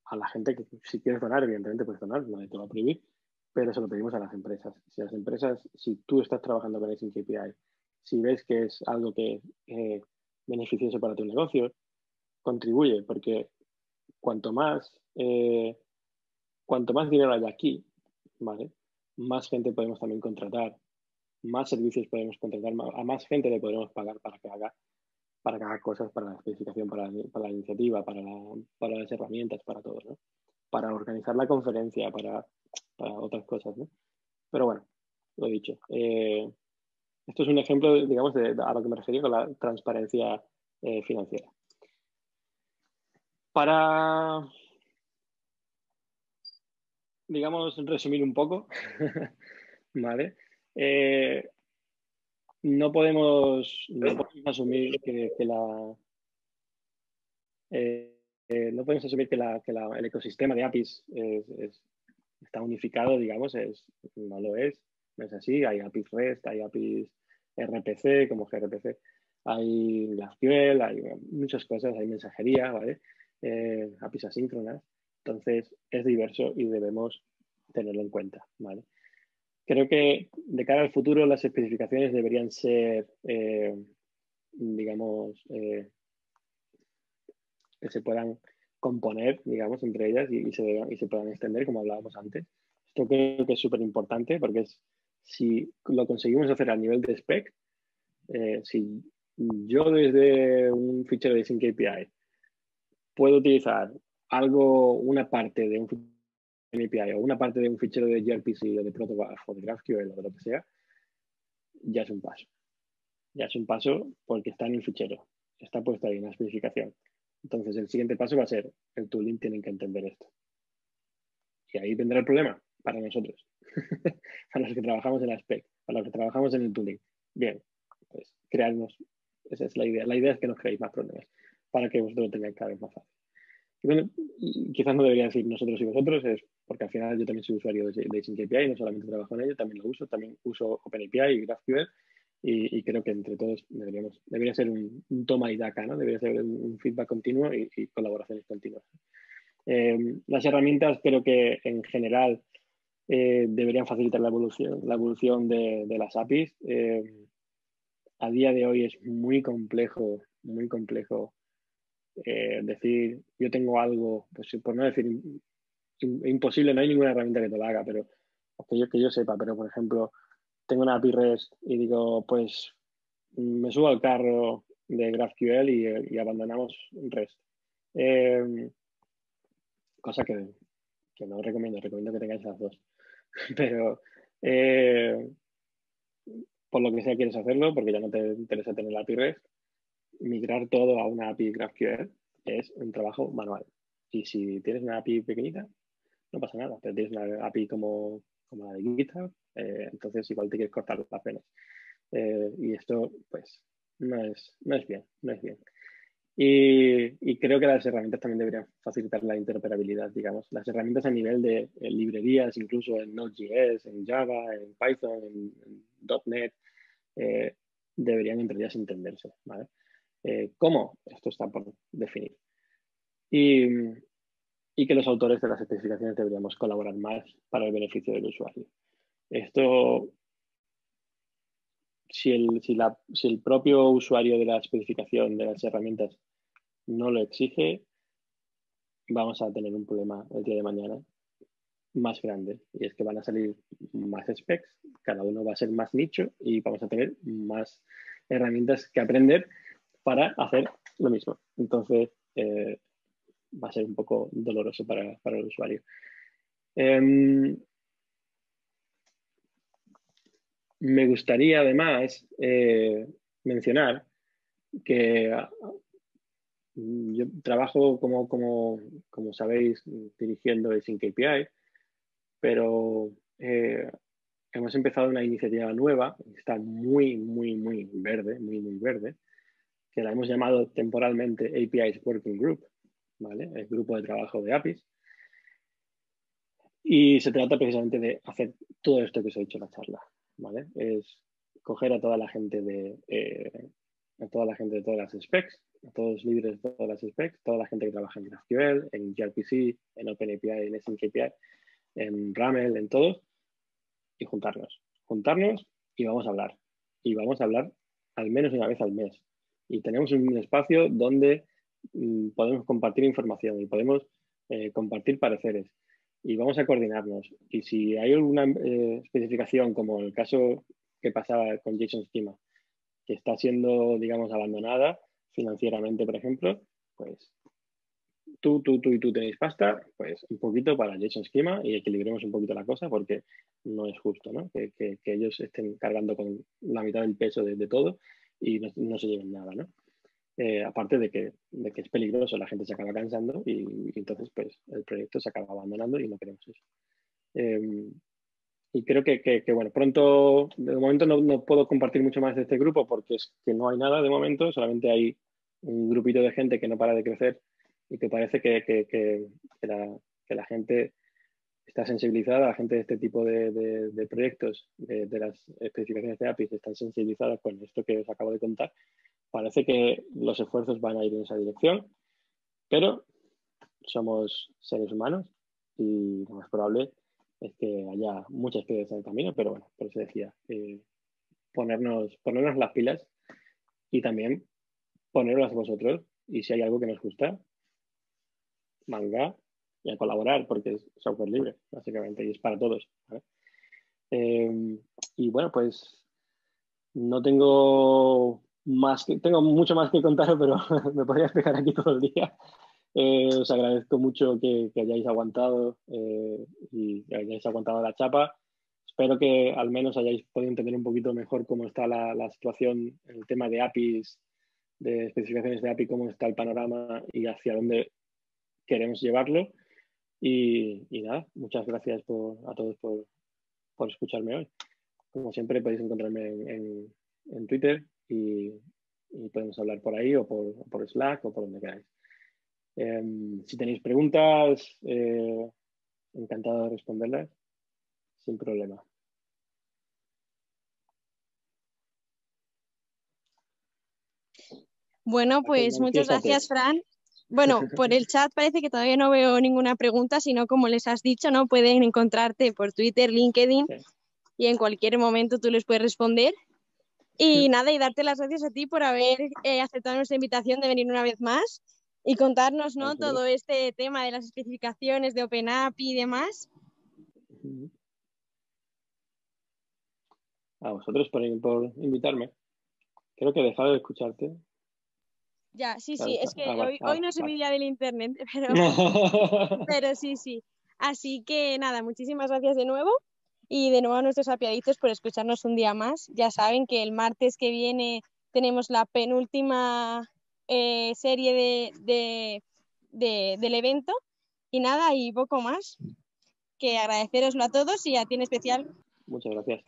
a la gente que si quieres donar, evidentemente puedes donar, nadie te va a prohibir, pero se lo pedimos a las empresas. Si las empresas, si tú estás trabajando con Async KPI, si ves que es algo que es eh, beneficioso para tu negocio, contribuye, porque cuanto más, eh, cuanto más dinero haya aquí, más gente podemos también contratar, más servicios podemos contratar, a más gente le podremos pagar para que haga, para que haga cosas para la especificación, para, la iniciativa, para, la, para, las herramientas, para todo, ¿no? para organizar la conferencia, para, otras cosas. ¿no? Pero bueno, lo dicho. Eh, esto es un ejemplo, digamos, de, de, a lo que me refería con la transparencia eh, financiera. Para, digamos, resumir un poco, [laughs] ¿vale? Eh, no, podemos, no podemos asumir que, que la... Eh, eh, no podemos asumir que, la, que la, el ecosistema de APIs es, es, está unificado, digamos, es, no lo es, no es así. Hay APIs REST, hay APIs RPC, como gRPC, hay GraphQL, hay muchas cosas, hay mensajería, ¿vale? Eh, APIs asíncronas. Entonces, es diverso y debemos tenerlo en cuenta, ¿vale? Creo que de cara al futuro las especificaciones deberían ser, eh, digamos, eh, que se puedan componer, digamos, entre ellas y, se, puedan extender, como hablábamos antes. Esto creo que es súper importante porque es, si lo conseguimos hacer a nivel de spec, eh, si yo desde un fichero de Sync API puedo utilizar algo, una parte de un API o una parte de un fichero de gRPC o de Protobuf o de GraphQL o de lo que sea, ya es un paso. Ya es un paso porque está en el fichero, está puesto ahí en la especificación. Entonces, el siguiente paso va a ser, el tooling tiene que entender esto. Y ahí vendrá el problema para nosotros, [laughs] para los que trabajamos en la spec, para los que trabajamos en el tooling. Bien, pues crearnos, esa es la idea. La idea es que nos creéis más problemas para que vosotros lo tengáis cada vez más fácil. Quizás no debería decir nosotros y vosotros, es porque al final yo también soy usuario de, de API, no solamente trabajo en ello, también lo uso, también uso OpenAPI y GraphQL y, creo que entre todos deberíamos, debería ser un, toma y daca, ¿no? Debería ser un, feedback continuo y, colaboraciones continuas. Eh, las herramientas creo que en general eh, deberían facilitar la evolución, la evolución de, las APIs. Eh, a día de hoy es muy complejo, muy complejo decir, yo tengo algo, pues por no decir imposible, no hay ninguna herramienta que te lo haga, pero que yo, que yo sepa, pero por ejemplo, tengo una API REST y digo, pues me subo al carro de GraphQL y, abandonamos REST. Em, cosa que, no recomiendo, recomiendo que tengáis las dos. [laughs] Pero eh, por lo que sea quieres hacerlo, porque ya no te interesa tener la API REST, migrar todo a una API GraphQL es un trabajo manual. Y si tienes una API pequeñita, no pasa nada, pero tienes una API como, como la de GitHub, eh, entonces igual te quieres cortar las penas. Eh, y esto, pues, no es, no es bien, no es bien. Y, creo que las herramientas también deberían facilitar la interoperabilidad, digamos. Las herramientas a nivel de librerías, incluso en Node.js, en Java, en Python, en, .NET, eh, deberían entre ellas entenderse, ¿vale? ¿Cómo? Esto está por definir. Y, y que los autores de las especificaciones deberíamos colaborar más para el beneficio del usuario. Esto, si el, si, la, si el propio usuario de la especificación de las herramientas no lo exige, vamos a tener un problema el día de mañana más grande y es que van a salir más specs, cada uno va a ser más nicho y vamos a tener más herramientas que aprender para hacer lo mismo. Entonces, eh, va a ser un poco doloroso para, el usuario. Em, me gustaría además eh, mencionar que mm, yo trabajo como, como, como sabéis dirigiendo el Sync API, pero eh, hemos empezado una iniciativa nueva, está muy, muy, muy verde, muy, muy verde, que la hemos llamado temporalmente APIs Working Group, el grupo de trabajo de APIs. Y se trata precisamente de hacer todo esto que os he dicho en la charla. Es coger a toda la gente de eh, toda la gente de todas las specs, a todos los líderes de todas las specs, toda la gente que trabaja en GraphQL, en gRPC, en OpenAPI, en API, en RAML, en todos, y juntarnos. Juntarnos y vamos a hablar. Y vamos a hablar al menos una vez al mes. Y tenemos un espacio donde Mm, podemos compartir información y podemos eh, compartir pareceres y vamos a coordinarnos. Y si hay alguna eh, especificación, como el caso que pasaba con JSON Schema, que está siendo, digamos, abandonada financieramente, por ejemplo, pues tú, tú, tú y tú tenéis pasta, pues un poquito para JSON Schema y equilibremos un poquito la cosa porque no es justo, ¿no? Que, ellos estén cargando con la mitad del peso de, todo y no, no, se lleven nada, ¿no? Eh, aparte de que, es peligroso, la gente se acaba cansando y, entonces pues el proyecto se acaba abandonando y no queremos eso. Em, y creo que, que, bueno, pronto, de momento no, no, puedo compartir mucho más de este grupo porque es que no hay nada de momento, solamente hay un grupito de gente que no para de crecer y que parece que, que la, la, gente está sensibilizada, la gente de este tipo de, proyectos, de, de, las especificaciones de APIs, están sensibilizadas con esto que os acabo de contar Parece que los esfuerzos van a ir en esa dirección, pero somos seres humanos y lo más probable es que haya muchas piedras en el camino, pero bueno, por eso decía, eh, ponernos, ponernos las pilas y también ponerlas vosotros y si hay algo que nos gusta, manga y a colaborar, porque es software libre, básicamente, y es para todos. Em, y bueno, pues no tengo más que, tengo mucho más que contar, pero [laughs] me podría explicar aquí todo el día. Eh, os agradezco mucho que, hayáis aguantado eh, y que hayáis aguantado la chapa. Espero que al menos hayáis podido entender un poquito mejor cómo está la, situación el tema de APIs, de especificaciones de API, cómo está el panorama y hacia dónde queremos llevarlo. Y, nada, muchas gracias a todos por, por, escucharme hoy. Como siempre, podéis encontrarme en, en, Twitter y, podemos hablar por ahí o por, por Slack o por donde queráis. Em, si tenéis preguntas, eh, encantado de responderlas sin problema. Bueno, pues muchas gracias, Fran. Bueno, [laughs] por el chat parece que todavía no veo ninguna pregunta, sino como les has dicho, ¿no? Pueden encontrarte por Twitter, LinkedIn y en cualquier momento tú les puedes responder. Y nada, y darte las gracias a ti por haber eh, aceptado nuestra invitación de venir una vez más y contarnos, ¿no? Todo este tema de las especificaciones de OpenAPI y demás. A vosotros por, por invitarme. Creo que he dejado de escucharte. Ya, sí, sí, es que hoy, hoy, no es mi día del internet, [laughs] pero, [laughs] pero sí, sí. Así que nada, muchísimas gracias de nuevo y de nuevo a nuestros apiaditos por escucharnos un día más. Ya saben que el martes que viene tenemos la penúltima eh, serie de, de, de, del evento y nada, y poco más que agradeceroslo a todos y a ti en especial. Muchas gracias.